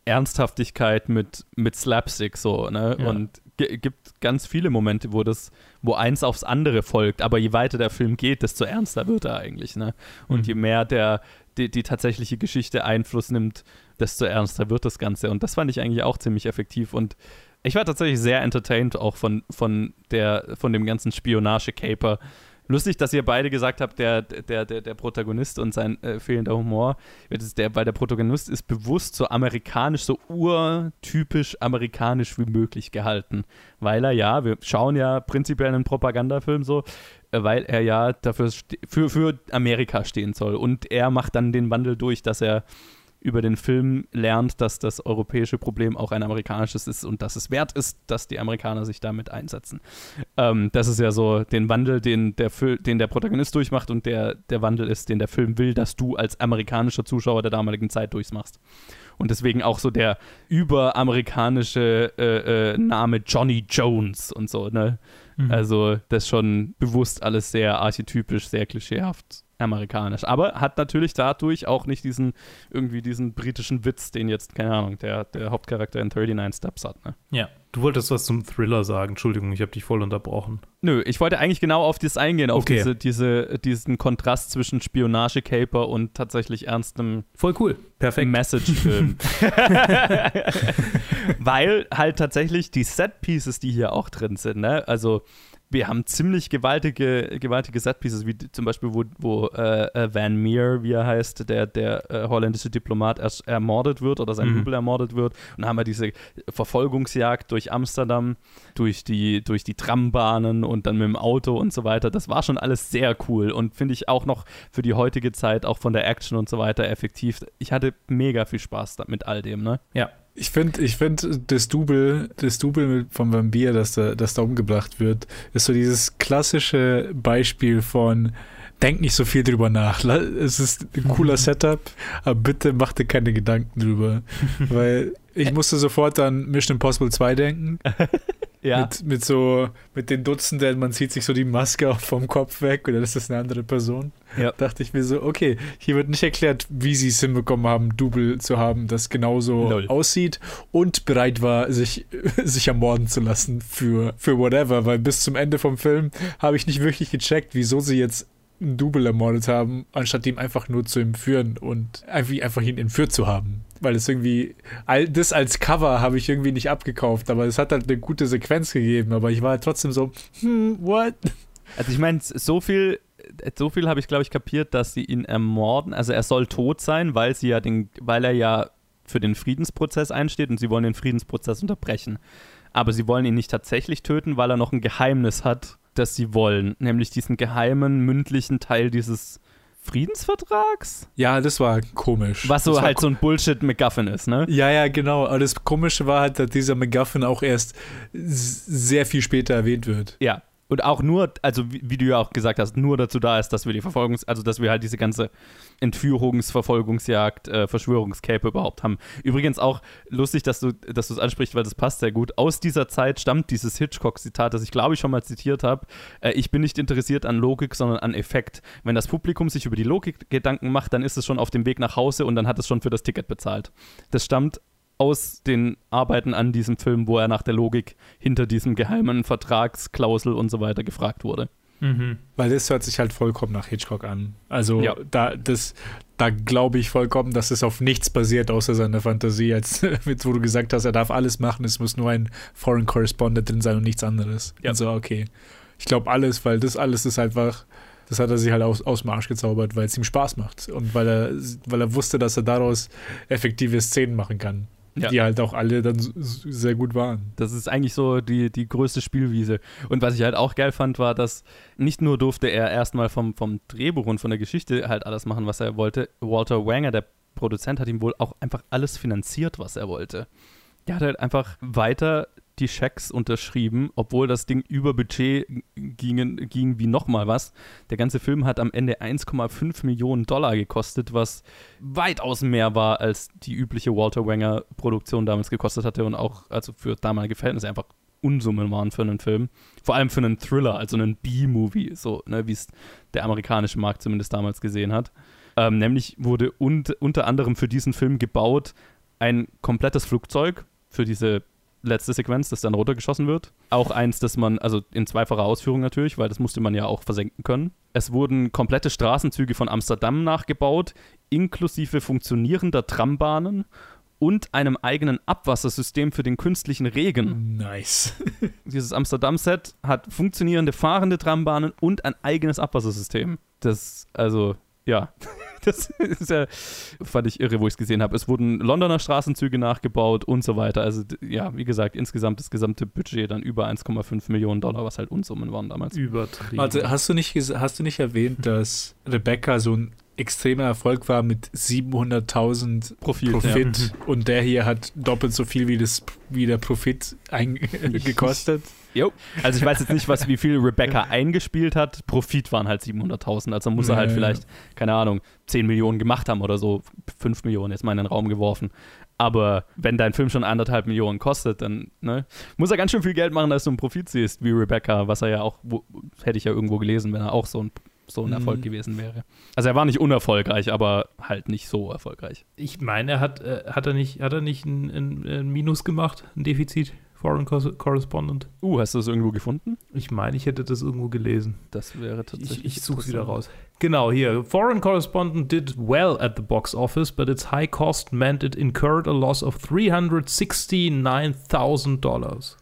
Ernsthaftigkeit mit, mit Slapstick so, ne? Ja. Und gibt ganz viele Momente, wo das, wo eins aufs andere folgt, aber je weiter der Film geht, desto ernster wird er eigentlich, ne? Und Mhm. je mehr der die, die tatsächliche Geschichte Einfluss nimmt, desto ernster wird das Ganze. Und das fand ich eigentlich auch ziemlich effektiv. Und ich war tatsächlich sehr entertained auch von, von, der, von dem ganzen Spionage-Caper. Lustig, dass ihr beide gesagt habt, der, der, der, der Protagonist und sein äh, fehlender Humor, der, weil der Protagonist ist bewusst so amerikanisch, so urtypisch amerikanisch wie möglich gehalten. Weil er ja, wir schauen ja prinzipiell einen Propagandafilm so, äh, weil er ja dafür für, für Amerika stehen soll. Und er macht dann den Wandel durch, dass er über den Film lernt, dass das europäische Problem auch ein amerikanisches ist und dass es wert ist, dass die Amerikaner sich damit einsetzen. Ähm, das ist ja so den Wandel, den der, Fil den der Protagonist durchmacht und der, der Wandel ist, den der Film will, dass du als amerikanischer Zuschauer der damaligen Zeit durchmachst. Und deswegen auch so der überamerikanische äh, äh, Name Johnny Jones und so, ne? Mhm. Also das ist schon bewusst alles sehr archetypisch, sehr klischeehaft amerikanisch. Aber hat natürlich dadurch auch nicht diesen, irgendwie diesen britischen Witz, den jetzt, keine Ahnung, der, der Hauptcharakter in 39 Steps hat, ne? Ja. Du wolltest was zum Thriller sagen. Entschuldigung, ich habe dich voll unterbrochen. Nö, ich wollte eigentlich genau auf das eingehen, auf Okay. diese, diese, diesen Kontrast zwischen Spionage-Caper und tatsächlich ernstem Voll cool. Perfekt. Message-Film. Weil halt tatsächlich die Set-Pieces, die hier auch drin sind, ne? also wir haben ziemlich gewaltige, gewaltige Setpieces, wie zum Beispiel, wo, wo äh, äh Van Meer, wie er heißt, der, der äh, holländische Diplomat erst ermordet wird oder sein mhm. Ermordet wird. Und dann haben wir diese Verfolgungsjagd durch Amsterdam, durch die, durch die Trambahnen und dann mit dem Auto und so weiter. Das war schon alles sehr cool und finde ich auch noch für die heutige Zeit, auch von der Action und so weiter, effektiv. Ich hatte mega viel Spaß mit all dem, ne? Ja, ich finde, ich find, das Double, das Double vom Vampir, das da, das da umgebracht wird, ist so dieses klassische Beispiel von denk nicht so viel drüber nach. Es ist ein cooler Setup, aber bitte mach dir keine Gedanken drüber. Weil ich musste sofort an Mission Impossible 2 denken. Ja. Mit, mit so, mit den Dutzenden, man zieht sich so die Maske vom Kopf weg oder ist das eine andere Person. Ja. Dachte ich mir so, okay, hier wird nicht erklärt, wie sie es hinbekommen haben, Double zu haben, das genauso Null. aussieht und bereit war, sich, sich ermorden zu lassen für, für whatever, weil bis zum Ende vom Film habe ich nicht wirklich gecheckt, wieso sie jetzt einen Double ermordet haben, anstatt ihm einfach nur zu entführen und einfach, einfach ihn entführt zu haben weil es irgendwie, das als Cover habe ich irgendwie nicht abgekauft, aber es hat halt eine gute Sequenz gegeben, aber ich war halt trotzdem so, hm, what? Also ich meine, so viel, so viel habe ich glaube ich kapiert, dass sie ihn ermorden, also er soll tot sein, weil sie ja den, weil er ja für den Friedensprozess einsteht und sie wollen den Friedensprozess unterbrechen. Aber sie wollen ihn nicht tatsächlich töten, weil er noch ein Geheimnis hat, das sie wollen, nämlich diesen geheimen mündlichen Teil dieses Friedensvertrags? Ja, das war komisch. Was so halt so ein Bullshit-McGuffin ist, ne? Ja, ja, genau. Aber das Komische war halt, dass dieser McGuffin auch erst sehr viel später erwähnt wird. Ja, und auch nur, also wie, wie, du ja auch gesagt hast, nur dazu da ist, dass wir die Verfolgungs-, also dass wir halt diese ganze Entführungs-, Verfolgungsjagd, äh, Verschwörungscape überhaupt haben. Übrigens auch lustig, dass du dass es ansprichst, weil das passt sehr gut. Aus dieser Zeit stammt dieses Hitchcock-Zitat, das ich glaube ich schon mal zitiert habe. Äh, ich bin nicht interessiert an Logik, sondern an Effekt. Wenn das Publikum sich über die Logik Gedanken macht, dann ist es schon auf dem Weg nach Hause und dann hat es schon für das Ticket bezahlt. Das stammt aus den Arbeiten an diesem Film, wo er nach der Logik hinter diesem geheimen Vertragsklausel und so weiter gefragt wurde. Mhm. Weil das hört sich halt vollkommen nach Hitchcock an. Also ja. da, da glaube ich vollkommen, dass es auf nichts basiert, außer seiner Fantasie, als wo du gesagt hast, er darf alles machen, es muss nur ein Foreign Correspondent drin sein und nichts anderes. Ja. Also okay. Ich glaube alles, weil das alles ist einfach, das hat er sich halt aus, aus dem Arsch gezaubert, weil es ihm Spaß macht und weil er, weil er wusste, dass er daraus effektive Szenen machen kann ja. die halt auch alle dann sehr gut waren. Das ist eigentlich so die, die größte Spielwiese. Und was ich halt auch geil fand, war, dass nicht nur durfte er erstmal vom, vom Drehbuch und von der Geschichte halt alles machen, was er wollte. Walter Wanger, der Produzent, hat ihm wohl auch einfach alles finanziert, was er wollte. Der hat halt einfach weiter die Schecks unterschrieben, obwohl das Ding über Budget ging, ging wie nochmal was. Der ganze Film hat am Ende 1,5 Millionen Dollar gekostet, was weitaus mehr war, als die übliche Walter Wanger Produktion damals gekostet hatte und auch also für damalige Verhältnisse einfach Unsummen waren für einen Film. Vor allem für einen Thriller, also einen B-Movie, so ne, wie es der amerikanische Markt zumindest damals gesehen hat. Ähm, nämlich wurde und, unter anderem für diesen Film gebaut ein komplettes Flugzeug für diese letzte Sequenz, das dann runtergeschossen wird. Auch eins, das man, also in zweifacher Ausführung natürlich, weil das musste man ja auch versenken können. Es wurden komplette Straßenzüge von Amsterdam nachgebaut, inklusive funktionierender Trambahnen und einem eigenen Abwassersystem für den künstlichen Regen. Nice. Dieses Amsterdam-Set hat funktionierende fahrende Trambahnen und ein eigenes Abwassersystem. Das, also, ja, das ist ja, fand ich irre, wo ich es gesehen habe. Es wurden Londoner Straßenzüge nachgebaut und so weiter. Also, ja, wie gesagt, insgesamt das gesamte Budget dann über 1,5 Millionen Dollar, was halt Unsummen waren damals. Übertrieben. Also, hast du nicht, hast du nicht erwähnt, dass Rebecca so ein extremer Erfolg war mit 700.000 Profit, Profit ja. und der hier hat doppelt so viel wie, das, wie der Profit gekostet. Jo. Also ich weiß jetzt nicht, was, wie viel Rebecca eingespielt hat. Profit waren halt 700.000. Also muss er halt ja, vielleicht, keine Ahnung, 10 Millionen gemacht haben oder so. 5 Millionen jetzt mal in den Raum geworfen. Aber wenn dein Film schon anderthalb Millionen kostet, dann ne, muss er ganz schön viel Geld machen, dass du einen Profit siehst, wie Rebecca, was er ja auch, wo, hätte ich ja irgendwo gelesen, wenn er auch so ein, so ein Erfolg mhm. gewesen wäre. Also er war nicht unerfolgreich, aber halt nicht so erfolgreich. Ich meine, er hat, äh, hat er nicht, hat er nicht ein, ein, ein Minus gemacht, ein Defizit? Foreign Correspondent. Uh, hast du das irgendwo gefunden? Ich meine, ich hätte das irgendwo gelesen. Das wäre tatsächlich. Ich, ich suche es wieder raus. Genau, hier. Foreign Correspondent did well at the box office, but its high cost meant it incurred a loss of $369,000.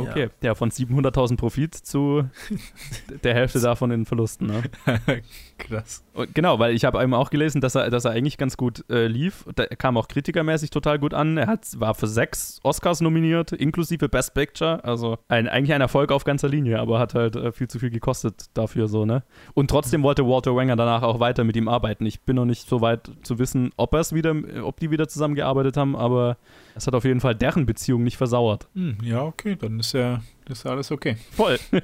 Okay, ja, ja von 700.000 Profit zu der Hälfte davon in Verlusten. Ne? Krass. Und genau, weil ich habe eben auch gelesen, dass er, dass er eigentlich ganz gut äh, lief. Da kam auch kritikermäßig total gut an. Er hat, war für sechs Oscars nominiert, inklusive Best Picture. Also ein, eigentlich ein Erfolg auf ganzer Linie, aber hat halt äh, viel zu viel gekostet dafür so, ne? Und trotzdem wollte Walter Wenger danach auch weiter mit ihm arbeiten. Ich bin noch nicht so weit zu wissen, ob er es wieder, ob die wieder zusammengearbeitet haben, aber es hat auf jeden Fall deren Beziehung nicht versauert. Hm, ja, okay, dann ist ja das ist alles okay. Voll.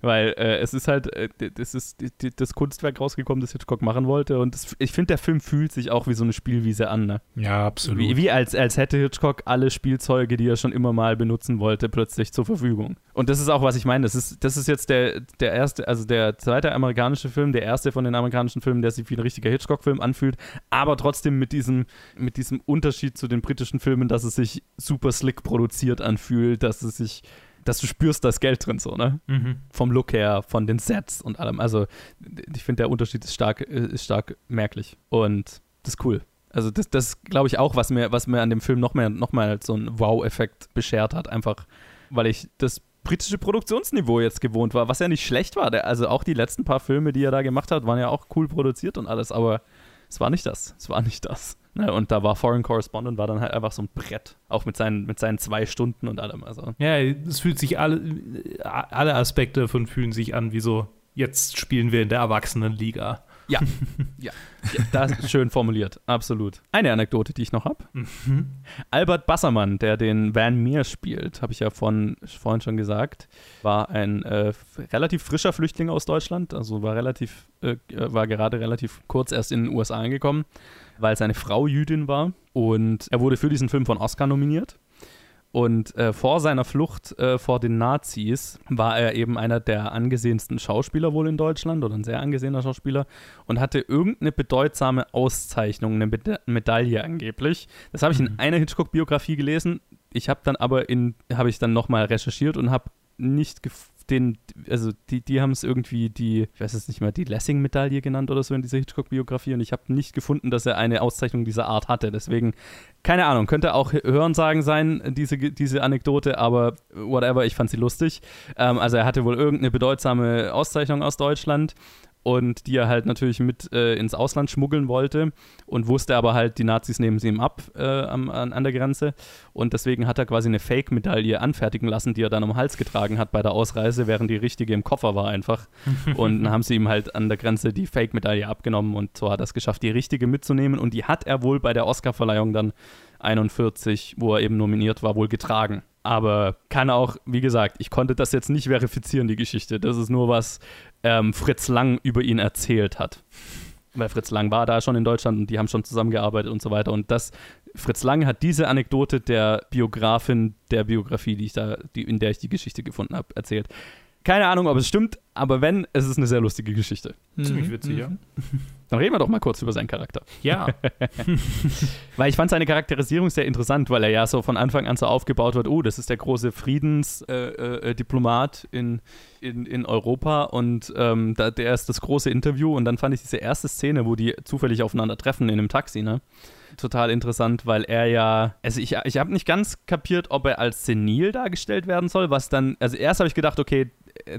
Weil äh, es ist halt, äh, das ist das Kunstwerk rausgekommen, das Hitchcock machen wollte. Und das, ich finde, der Film fühlt sich auch wie so eine Spielwiese an. Ne? Ja, absolut. Wie, wie, als, als hätte Hitchcock alle Spielzeuge, die er schon immer mal benutzen wollte, plötzlich zur Verfügung. Und das ist auch, was ich meine. Das ist, das ist jetzt der, der erste, also der zweite amerikanische Film, der erste von den amerikanischen Filmen, der sich wie ein richtiger Hitchcock-Film anfühlt, aber trotzdem mit diesem, mit diesem Unterschied zu den britischen Filmen, dass es sich super slick produziert anfühlt, dass es sich dass du spürst, da ist Geld drin, so, ne? Mhm. Vom Look her, von den Sets und allem. Also, ich finde, der Unterschied ist stark, ist stark merklich. Und das ist cool. Also, das, das glaube ich auch, was mir, was mir an dem Film noch mehr, noch mal so einen Wow-Effekt beschert hat. Einfach, weil ich das britische Produktionsniveau jetzt gewohnt war, was ja nicht schlecht war. Also, auch die letzten paar Filme, die er da gemacht hat, waren ja auch cool produziert und alles, aber es war nicht das. Es war nicht das. Ne, und da war Foreign Correspondent, war dann halt einfach so ein Brett. Auch mit seinen, mit seinen zwei Stunden und allem. Also. Ja, es fühlt sich alle, alle Aspekte davon fühlen sich an, wie so, jetzt spielen wir in der Erwachsenenliga. Ja, ja, ja das ist schön formuliert, absolut. Eine Anekdote, die ich noch habe. Mhm. Albert Bassermann, der den Van Meer spielt, habe ich ja von, vorhin schon gesagt, war ein äh, relativ frischer Flüchtling aus Deutschland, also war relativ, äh, war gerade relativ kurz erst in den USA angekommen, weil seine Frau Jüdin war und er wurde für diesen Film von Oscar nominiert und äh, vor seiner Flucht äh, vor den Nazis war er eben einer der angesehensten Schauspieler wohl in Deutschland oder ein sehr angesehener Schauspieler und hatte irgendeine bedeutsame Auszeichnung, eine Meda Medaille angeblich. Das habe ich in mhm. einer Hitchcock-Biografie gelesen. Ich habe dann aber in, habe ich dann nochmal recherchiert und habe nicht gefunden, den, also die, die haben es irgendwie die, ich weiß es nicht mehr, die Lessing-Medaille genannt oder so in dieser Hitchcock-Biografie und ich habe nicht gefunden, dass er eine Auszeichnung dieser Art hatte. Deswegen, keine Ahnung, könnte auch Hörensagen sein, diese, diese Anekdote, aber whatever, ich fand sie lustig. Ähm, also er hatte wohl irgendeine bedeutsame Auszeichnung aus Deutschland und die er halt natürlich mit äh, ins Ausland schmuggeln wollte und wusste aber halt, die Nazis nehmen sie ihm ab äh, am, an, an, der Grenze. Und deswegen hat er quasi eine Fake-Medaille anfertigen lassen, die er dann um den Hals getragen hat bei der Ausreise, während die richtige im Koffer war einfach. Und dann haben sie ihm halt an der Grenze die Fake-Medaille abgenommen und so hat er es geschafft, die richtige mitzunehmen. Und die hat er wohl bei der Oscar-Verleihung dann 41, wo er eben nominiert war, wohl getragen. Aber kann auch, wie gesagt, ich konnte das jetzt nicht verifizieren, die Geschichte. Das ist nur was ähm, Fritz Lang über ihn erzählt hat. Weil Fritz Lang war da schon in Deutschland und die haben schon zusammengearbeitet und so weiter. Und das, Fritz Lang hat diese Anekdote der Biografin der Biografie, die ich da, die, in der ich die Geschichte gefunden habe, erzählt. Keine Ahnung, ob es stimmt, aber wenn, es ist eine sehr lustige Geschichte. Ziemlich witzig, mhm. ja. Dann reden wir doch mal kurz über seinen Charakter. Ja. weil ich fand seine Charakterisierung sehr interessant, weil er ja so von Anfang an so aufgebaut wird, oh, das ist der große Friedensdiplomat äh, äh, in, in, in Europa und ähm, da, der ist das große Interview und dann fand ich diese erste Szene, wo die zufällig aufeinander treffen in einem Taxi, ne? total interessant, weil er ja, also ich, ich habe nicht ganz kapiert, ob er als senil dargestellt werden soll, was dann, also erst habe ich gedacht, okay,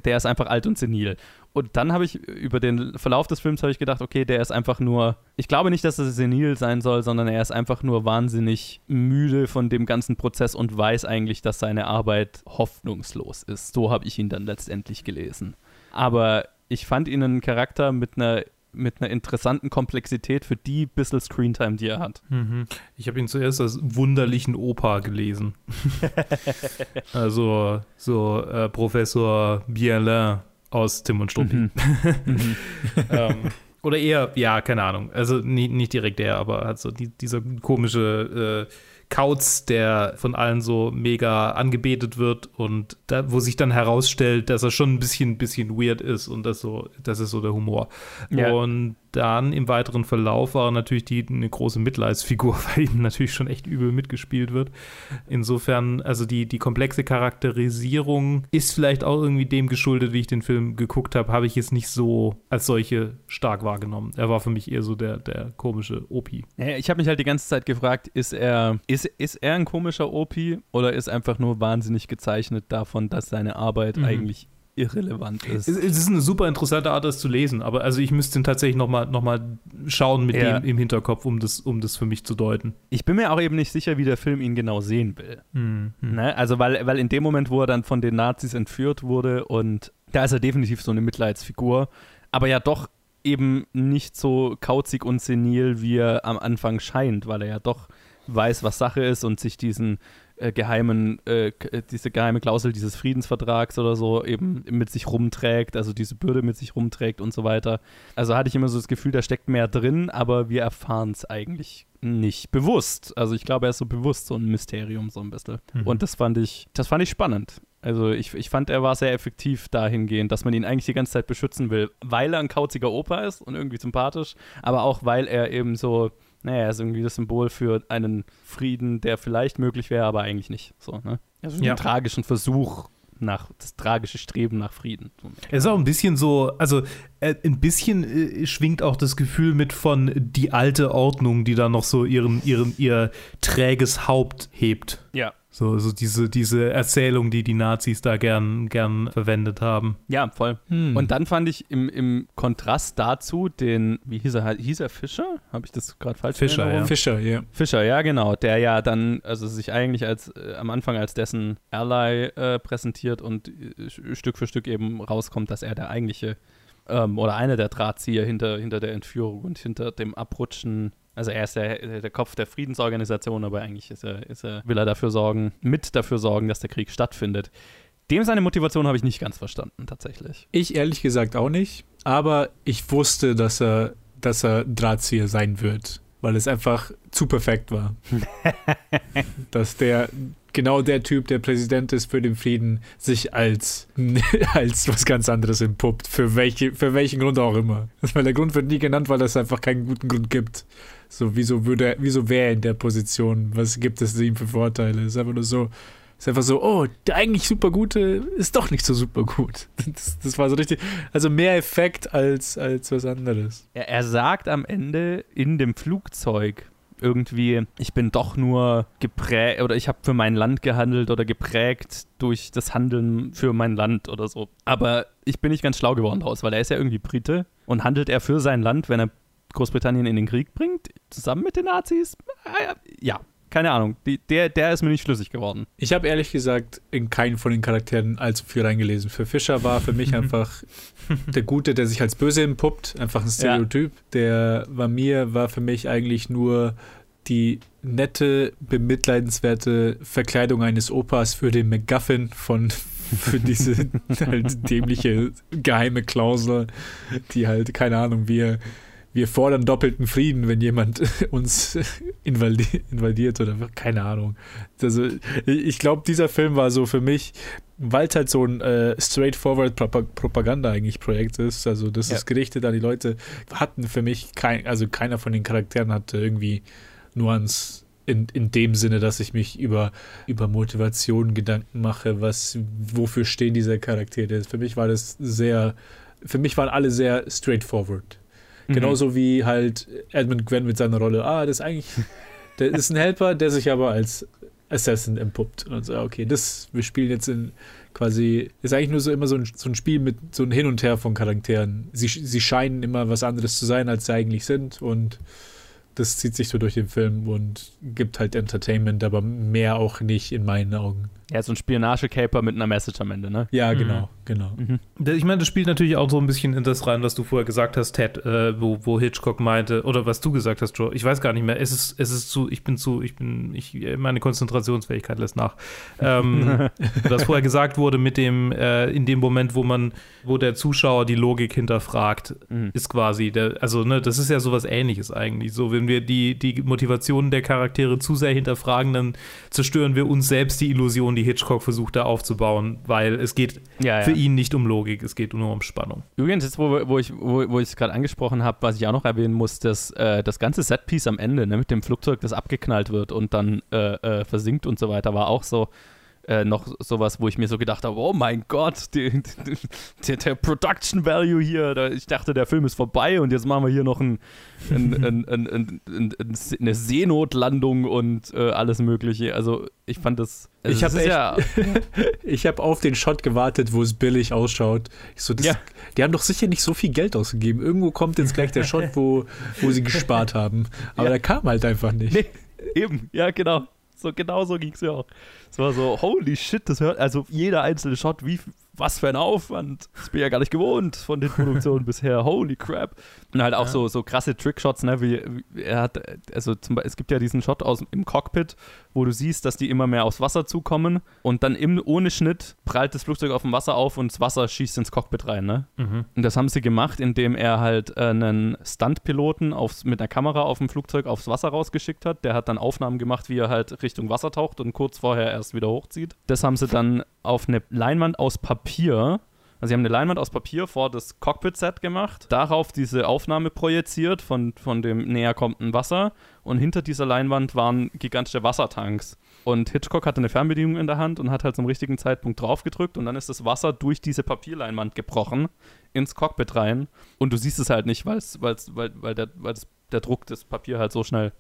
der ist einfach alt und senil. Und dann habe ich über den Verlauf des Films habe ich gedacht, okay, der ist einfach nur, ich glaube nicht, dass er senil sein soll, sondern er ist einfach nur wahnsinnig müde von dem ganzen Prozess und weiß eigentlich, dass seine Arbeit hoffnungslos ist. So habe ich ihn dann letztendlich gelesen. Aber ich fand ihn einen Charakter mit einer mit einer interessanten Komplexität für die bisschen Screentime, die er hat. Mhm. Ich habe ihn zuerst als wunderlichen Opa gelesen. also so äh, Professor Bielin aus Tim und Struppi. Mhm. mhm. ähm, oder eher, ja, keine Ahnung. Also nie, nicht direkt der, aber halt so die, dieser komische äh, Kauz, der von allen so mega angebetet wird und da, wo sich dann herausstellt, dass er schon ein bisschen, bisschen weird ist und das so, das ist so der Humor. Ja. Und dann im weiteren Verlauf war natürlich die eine große Mitleidsfigur, weil ihm natürlich schon echt übel mitgespielt wird. Insofern, also die, die komplexe Charakterisierung ist vielleicht auch irgendwie dem geschuldet, wie ich den Film geguckt habe, habe ich jetzt nicht so als solche stark wahrgenommen. Er war für mich eher so der, der komische OP. Ich habe mich halt die ganze Zeit gefragt, ist er, ist, ist er ein komischer OP oder ist einfach nur wahnsinnig gezeichnet davon, dass seine Arbeit mhm. eigentlich irrelevant ist. Es, es, ist eine super interessante Art, das zu lesen, aber also ich müsste tatsächlich nochmal noch mal schauen mit ja. dem im Hinterkopf, um das, um das für mich zu deuten. Ich bin mir auch eben nicht sicher, wie der Film ihn genau sehen will. Mhm. Ne? Also, weil, weil in dem Moment, wo er dann von den Nazis entführt wurde und da ist er definitiv so eine Mitleidsfigur, aber ja doch eben nicht so kauzig und senil, wie er am Anfang scheint, weil er ja doch weiß, was Sache ist und sich diesen äh, geheimen, äh, äh, diese geheime Klausel dieses Friedensvertrags oder so eben mit sich rumträgt, also diese Bürde mit sich rumträgt und so weiter. Also hatte ich immer so das Gefühl, da steckt mehr drin, aber wir erfahren es eigentlich nicht bewusst. Also ich glaube, er ist so bewusst so ein Mysterium so ein bisschen. Mhm. Und das fand ich, das fand ich spannend. Also ich, ich fand, er war sehr effektiv dahingehend, dass man ihn eigentlich die ganze Zeit beschützen will, weil er ein kauziger Opa ist und irgendwie sympathisch, aber auch weil er eben so naja, er ist irgendwie das Symbol für einen Frieden, der vielleicht möglich wäre, aber eigentlich nicht. So, ne? Also ja. einen tragischen Versuch nach das tragische Streben nach Frieden. Es ist auch ein bisschen so, also äh, ein bisschen äh, schwingt auch das Gefühl mit von die alte Ordnung, die da noch so ihren, ihren, ihr träges Haupt hebt. Ja. So, so diese, diese Erzählung, die die Nazis da gern, gern verwendet haben. Ja, voll. Hm. Und dann fand ich im, im Kontrast dazu den, wie hieß er, hieß er Fischer? Habe ich das gerade falsch Fischer, ja. Fischer, ja. Fischer, ja, genau. Der ja dann, also sich eigentlich als äh, am Anfang als dessen Ally äh, präsentiert und äh, Stück für Stück eben rauskommt, dass er der eigentliche ähm, oder einer der Drahtzieher hinter, hinter der Entführung und hinter dem Abrutschen also er ist der, der Kopf der Friedensorganisation, aber eigentlich ist er, ist er, will er dafür sorgen, mit dafür sorgen, dass der Krieg stattfindet. Dem seine Motivation habe ich nicht ganz verstanden, tatsächlich. Ich ehrlich gesagt auch nicht, aber ich wusste, dass er, dass er Drahtzieher sein wird, weil es einfach zu perfekt war. dass der genau der Typ, der Präsident ist für den Frieden, sich als, als was ganz anderes entpuppt. Für, welche, für welchen Grund auch immer. Weil der Grund wird nie genannt, weil es einfach keinen guten Grund gibt. So, wieso würde wieso wäre er in der Position? Was gibt es ihm für Vorteile? Ist einfach nur so, ist einfach so, oh, der eigentlich super gute ist doch nicht so super gut. Das, das war so richtig, also mehr Effekt als, als was anderes. Er, er sagt am Ende in dem Flugzeug, irgendwie, ich bin doch nur geprägt oder ich habe für mein Land gehandelt oder geprägt durch das Handeln für mein Land oder so. Aber ich bin nicht ganz schlau geworden daraus, weil er ist ja irgendwie Brite und handelt er für sein Land, wenn er Großbritannien in den Krieg bringt, zusammen mit den Nazis? Ah, ja, keine Ahnung. Die, der, der ist mir nicht schlüssig geworden. Ich habe ehrlich gesagt in keinen von den Charakteren allzu viel reingelesen. Für Fischer war für mich einfach der Gute, der sich als böse entpuppt, einfach ein Stereotyp. Ja. Der war mir, war für mich eigentlich nur die nette, bemitleidenswerte Verkleidung eines Opas für den McGuffin von für diese halt dämliche geheime Klausel, die halt, keine Ahnung, wir wir fordern doppelten Frieden, wenn jemand uns invadiert oder keine Ahnung. Also ich glaube, dieser Film war so für mich, weil es halt so ein äh, straightforward Propaganda eigentlich Projekt ist. Also das ja. ist gerichtet an die Leute. Hatten für mich kein, also keiner von den Charakteren hatte irgendwie Nuance in, in dem Sinne, dass ich mich über, über Motivation Gedanken mache, was, wofür stehen diese Charaktere. Für mich war das sehr, für mich waren alle sehr straightforward. Mhm. Genauso wie halt Edmund Gwen mit seiner Rolle. Ah, das ist eigentlich, der ist ein Helper, der sich aber als Assassin entpuppt. Und so, okay, das, wir spielen jetzt in quasi, ist eigentlich nur so immer so ein, so ein Spiel mit so ein Hin und Her von Charakteren. Sie, sie scheinen immer was anderes zu sein, als sie eigentlich sind und das zieht sich so durch den Film und gibt halt Entertainment, aber mehr auch nicht in meinen Augen. Ja, so ein Spionage-Caper mit einer Message am Ende, ne? Ja, genau, mhm. genau. Mhm. Ich meine, das spielt natürlich auch so ein bisschen in das rein, was du vorher gesagt hast, Ted, äh, wo, wo Hitchcock meinte, oder was du gesagt hast, Joe. Ich weiß gar nicht mehr. Es ist, es ist zu, ich bin zu, ich bin, ich, meine Konzentrationsfähigkeit lässt nach. Ähm, was vorher gesagt wurde mit dem, äh, in dem Moment, wo man, wo der Zuschauer die Logik hinterfragt, mhm. ist quasi, der, also, ne, das ist ja sowas ähnliches eigentlich. So, wenn wenn wir die, die Motivationen der Charaktere zu sehr hinterfragen, dann zerstören wir uns selbst die Illusion, die Hitchcock versucht da aufzubauen, weil es geht Ja, ja. für ihn nicht um Logik, es geht nur um Spannung. Übrigens, jetzt, wo, wo ich wo, wo ich es gerade angesprochen habe, was ich auch noch erwähnen muss, dass äh, das ganze Setpiece am Ende, ne, mit dem Flugzeug, das abgeknallt wird und dann äh, äh, versinkt und so weiter, war auch so äh, noch sowas, wo ich mir so gedacht habe, oh mein Gott, die, die, der, der Production Value hier, da, ich dachte, der Film ist vorbei und jetzt machen wir hier noch ein, ein, ein, ein, ein, ein, eine Seenotlandung und äh, alles mögliche. Also ich fand das... Also Ich hab das ist ja, Ich habe auf den Shot gewartet, wo es billig ausschaut. So, das, Ja. Die haben doch sicher nicht so viel Geld ausgegeben. Irgendwo kommt jetzt gleich der Shot, wo, wo sie gespart haben. Aber Ja. der kam halt einfach nicht. Nee, eben, ja, genau. So genau so ging es ja auch. Es war so, holy shit, das hört, also jeder einzelne Shot, wie, was für ein Aufwand. Das bin ich ja gar nicht gewohnt von den Produktionen bisher. Holy crap. Und halt auch so, so krasse Trickshots, ne, wie, wie er hat, also zum Beispiel, es gibt ja diesen Shot aus im Cockpit, wo du siehst, dass die immer mehr aufs Wasser zukommen und dann im, ohne Schnitt prallt das Flugzeug auf dem Wasser auf und das Wasser schießt ins Cockpit rein, ne? Und das haben sie gemacht, indem er halt äh, einen Stuntpiloten aufs, mit einer Kamera auf dem Flugzeug aufs Wasser rausgeschickt hat. Der hat dann Aufnahmen gemacht, wie er halt Richtung Wasser taucht und kurz vorher erst wieder hochzieht. Das haben sie dann auf eine Leinwand aus Papier, also sie haben eine Leinwand aus Papier vor das Cockpit-Set gemacht, darauf diese Aufnahme projiziert von, von dem näher kommenden Wasser und hinter dieser Leinwand waren gigantische Wassertanks. Und Hitchcock hatte eine Fernbedienung in der Hand und hat halt zum richtigen Zeitpunkt draufgedrückt und dann ist das Wasser durch diese Papierleinwand gebrochen ins Cockpit rein und du siehst es halt nicht, weil's, weil's, weil, weil, der, weil das, der Druck des Papier halt so schnell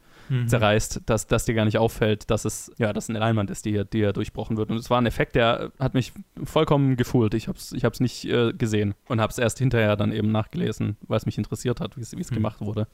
zerreißt, dass, dass dir gar nicht auffällt, dass es ja, dass eine Leinwand ist, die hier, die hier durchbrochen wird. Und es war ein Effekt, der hat mich vollkommen gefühlt. Ich habe es ich hab's nicht äh, gesehen und habe es erst hinterher dann eben nachgelesen, weil es mich interessiert hat, wie es es gemacht wurde.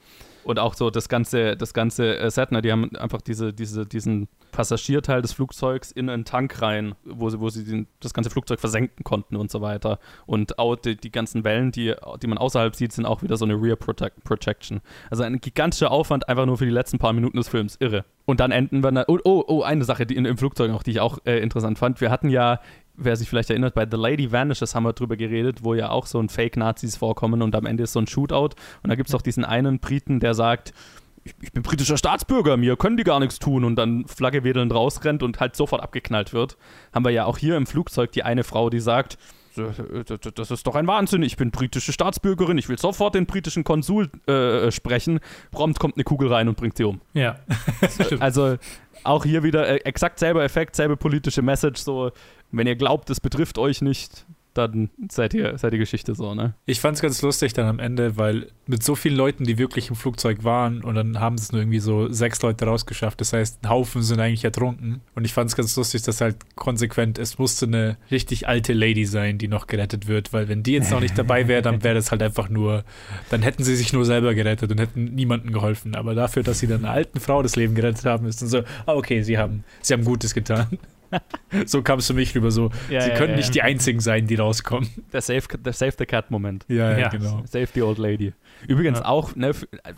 Und auch so das ganze, das ganze äh, Set, ne, die haben einfach diese, diese, diesen Passagierteil des Flugzeugs in einen Tank rein, wo sie, wo sie den, das ganze Flugzeug versenken konnten und so weiter. Und auch die, die ganzen Wellen, die, die man außerhalb sieht, sind auch wieder so eine Rear Protect Projection. Also ein gigantischer Aufwand einfach nur für die letzten paar Minuten des Films. Irre. Und dann enden wir. na- Oh, oh, oh eine Sache die in, im Flugzeug noch, die ich auch äh, interessant fand. Wir hatten ja wer sich vielleicht erinnert, bei The Lady Vanishes haben wir drüber geredet, wo ja auch so ein Fake-Nazis vorkommen und am Ende ist so ein Shootout. Und da gibt es auch diesen einen Briten, der sagt, ich, ich bin britischer Staatsbürger, mir können die gar nichts tun und dann Flagge wedelnd rausrennt und halt sofort abgeknallt wird. Haben wir ja auch hier im Flugzeug die eine Frau, die sagt, das ist doch ein Wahnsinn. Ich bin britische Staatsbürgerin. Ich will sofort den britischen Konsul äh, sprechen. Prompt kommt eine Kugel rein und bringt sie um. Ja, stimmt. Also auch hier wieder äh, exakt selber Effekt, selbe politische Message. So, wenn ihr glaubt, es betrifft euch nicht, dann seid ihr, seid ihr Geschichte so, ne? Ich fand es ganz lustig dann am Ende, weil mit so vielen Leuten, die wirklich im Flugzeug waren und dann haben es nur irgendwie so sechs Leute rausgeschafft. Das heißt, ein Haufen sind eigentlich ertrunken. Und ich fand es ganz lustig, dass halt konsequent, es musste eine richtig alte Lady sein, die noch gerettet wird, weil wenn die jetzt noch nicht dabei wäre, dann wäre das halt einfach nur, dann hätten sie sich nur selber gerettet und hätten niemandem geholfen. Aber dafür, dass sie dann einer alten Frau das Leben gerettet haben, ist dann so, ah, okay, sie haben, sie haben Gutes getan. so kam es für mich rüber so. Ja, sie ja, können ja. nicht die einzigen sein, die rauskommen. Der Save, der Save the Cat-Moment. Ja, Ja. genau. Save the Old Lady. Übrigens auch ne,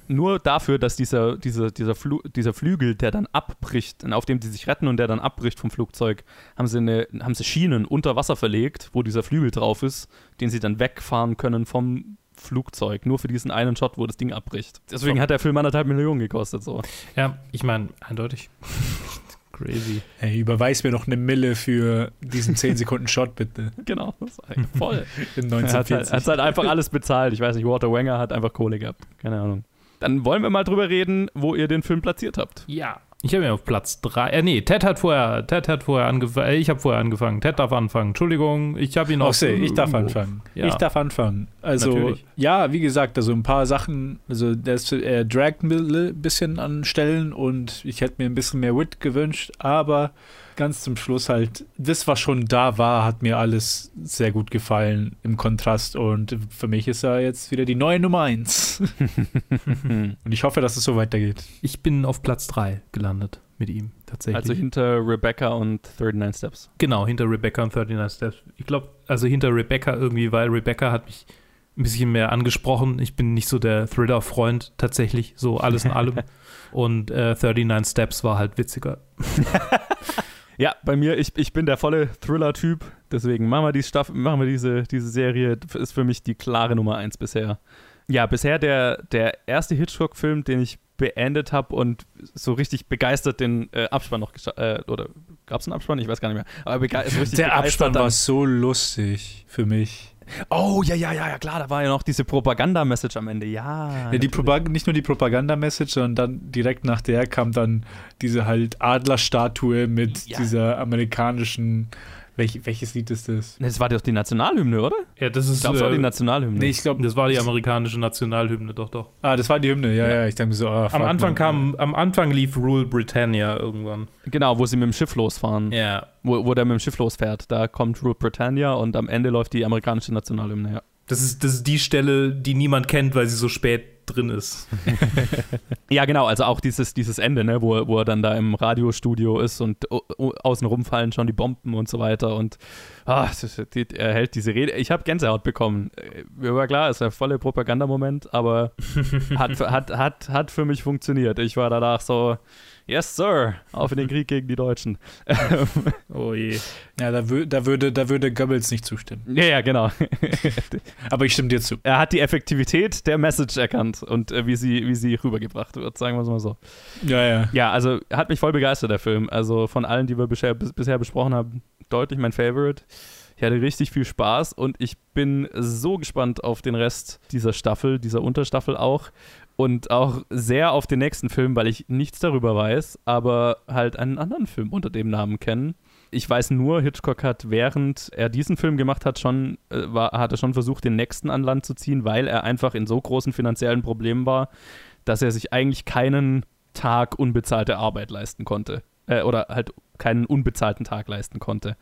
nur dafür, dass dieser, dieser, dieser, Flu dieser Flügel, der dann abbricht, auf dem sie sich retten und der dann abbricht vom Flugzeug, haben sie, eine, haben sie Schienen unter Wasser verlegt, wo dieser Flügel drauf ist, den sie dann wegfahren können vom Flugzeug. Nur für diesen einen Shot, wo das Ding abbricht. Deswegen So. hat der Film anderthalb Millionen gekostet. So. Ja, ich meine, eindeutig. Crazy. Hey, überweis mir noch eine Mille für diesen 10 Sekunden Shot, bitte. Genau, das war voll. In Er hat, halt, 1940. hat halt einfach alles bezahlt. Ich weiß nicht, Walter Wenger hat einfach Kohle gehabt. Keine Ahnung. Dann wollen wir mal drüber reden, wo ihr den Film platziert habt. Ja. Ich habe ihn auf Platz 3. Äh, nee, Ted hat vorher, Ted hat vorher angefangen. Äh, ich habe vorher angefangen. Ted darf anfangen. Entschuldigung, ich habe ihn auf. Okay, ich darf irgendwo. anfangen. Ja. Ich darf anfangen. Also, Natürlich. ja, wie gesagt, also ein paar Sachen, also das, er dragt ein bisschen an Stellen und ich hätte mir ein bisschen mehr Wit gewünscht, aber ganz zum Schluss halt, das, was schon da war, hat mir alles sehr gut gefallen im Kontrast und für mich ist er jetzt wieder die neue Nummer eins. und ich hoffe, dass es so weitergeht. Ich bin auf Platz 3 gelandet mit ihm, tatsächlich. Also hinter Rebecca und 39 Steps. Genau, hinter Rebecca und 39 Steps. Ich glaube, also hinter Rebecca irgendwie, weil Rebecca hat mich ein bisschen mehr angesprochen. Ich bin nicht so der Thriller-Freund tatsächlich, so alles in allem. Und äh, 39 Steps war halt witziger. Ja, bei mir, ich, ich bin der volle Thriller-Typ. Deswegen machen wir, die Staffel, machen wir diese, diese Serie. Ist für mich die klare Nummer eins bisher. Ja, bisher der, der erste Hitchcock-Film, den ich beendet habe und so richtig begeistert den äh, Abspann noch. Äh, oder gab es einen Abspann? Ich weiß gar nicht mehr. Aber so richtig der Abspann war so lustig für mich. Oh, ja, ja, ja, ja, klar, da war ja noch diese Propaganda-Message am Ende, ja. ja die Propag nicht nur die Propaganda-Message, sondern dann direkt nach der kam dann diese halt Adlerstatue mit ja. dieser amerikanischen welch, welches Lied ist das? Das war doch die Nationalhymne, oder? Ja, das ist. Ich glaube, das war die äh, Nationalhymne. Nee, ich glaube. Das war die amerikanische Nationalhymne, doch, doch. Ah, das war die Hymne, ja, ja. ja ich denke so, oh, Am Anfang man. kam, am Anfang lief Rule Britannia irgendwann. Genau, wo sie mit dem Schiff losfahren. Ja. Wo, wo der mit dem Schiff losfährt. Da kommt Rule Britannia und am Ende läuft die amerikanische Nationalhymne, ja. Das ist, das ist die Stelle, die niemand kennt, weil sie so spät drin ist. ja, genau, also auch dieses, dieses Ende, ne, wo, wo er dann da im Radiostudio ist und außenrum fallen schon die Bomben und so weiter und ah, er hält diese Rede. Ich habe Gänsehaut bekommen. Mir war klar, ist ein voller Propagandamoment, aber hat, hat, hat, hat für mich funktioniert. Ich war danach so, Yes, Sir. Auf in den Krieg gegen die Deutschen. oh je. Ja, da, da, würde, da würde Goebbels nicht zustimmen. Ja, ja, genau. Aber ich stimme dir zu. Er hat die Effektivität der Message erkannt und äh, wie, sie, wie sie rübergebracht wird, sagen wir es mal so. Ja, ja. Ja, also hat mich voll begeistert, der Film. Also von allen, die wir bisher, bisher besprochen haben, deutlich mein Favorite. Ich hatte richtig viel Spaß und ich bin so gespannt auf den Rest dieser Staffel, dieser Unterstaffel auch und auch sehr auf den nächsten Film, weil ich nichts darüber weiß, aber halt einen anderen Film unter dem Namen kennen. Ich weiß nur, Hitchcock hat, während er diesen Film gemacht hat, schon, äh, war, hat schon versucht, den nächsten an Land zu ziehen, weil er einfach in so großen finanziellen Problemen war, dass er sich eigentlich keinen Tag unbezahlte Arbeit leisten konnte. Äh, oder halt keinen unbezahlten Tag leisten konnte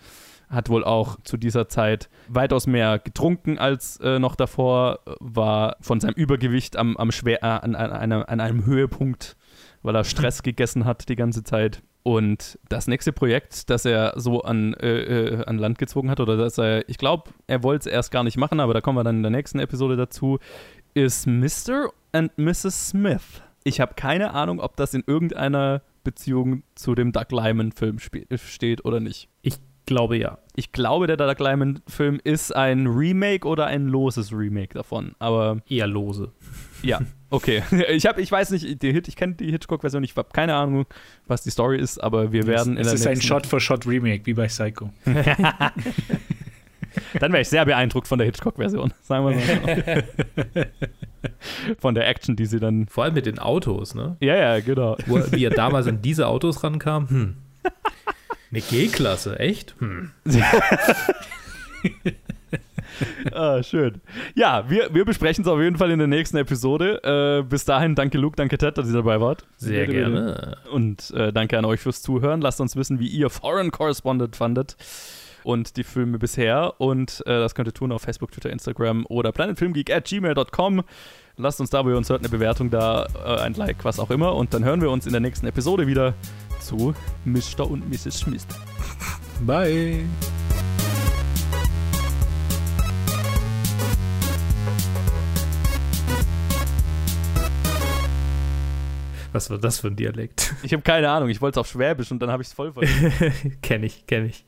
hat wohl auch zu dieser Zeit weitaus mehr getrunken als äh, noch davor, war von seinem Übergewicht am, am schwer, äh, an, an, an, an einem Höhepunkt, weil er Stress gegessen hat die ganze Zeit. Und das nächste Projekt, das er so an, äh, äh an Land gezogen hat, oder dass er, ich glaube, er wollte es erst gar nicht machen, aber da kommen wir dann in der nächsten Episode dazu, ist Mr. and Mrs. Smith. Ich habe keine Ahnung, ob das in irgendeiner Beziehung zu dem Doug Lyman-Film steht oder nicht. Ich glaube ja. Ich glaube, der Doug Lyman-Film ist ein Remake oder ein loses Remake davon, aber. Eher lose. Ja, okay. Ich, hab, ich weiß nicht, die Hit, ich kenne die Hitchcock-Version, ich habe keine Ahnung, was die Story ist, aber wir werden es, in Es ist ein Shot-for-Shot-Remake, wie bei Psycho. Dann wäre ich sehr beeindruckt von der Hitchcock-Version, sagen wir mal so. von der Action, die sie dann. Vor allem mit den Autos, ne? Ja, ja, genau. Wo, wie er damals an diese Autos rankam, hm. Eine G-Klasse, echt? Hm. ah, schön. Ja, wir, wir besprechen es auf jeden Fall in der nächsten Episode. Äh, bis dahin, danke Luke, danke Ted, dass ihr dabei wart. Sehr gerne. Und äh, danke an euch fürs Zuhören. Lasst uns wissen, wie ihr Foreign Correspondent fandet und die Filme bisher. Und äh, das könnt ihr tun auf Facebook, Twitter, Instagram oder planetfilmgeek at gmail.com. Lasst uns da, wo ihr uns hört, eine Bewertung da, äh, ein Like, was auch immer. Und dann hören wir uns in der nächsten Episode wieder zu Mr. und Mrs. Smith. Bye. Was war das für ein Dialekt? Ich habe keine Ahnung. Ich wollte es auf Schwäbisch und dann habe ich es voll vergessen. kenn ich, kenn ich.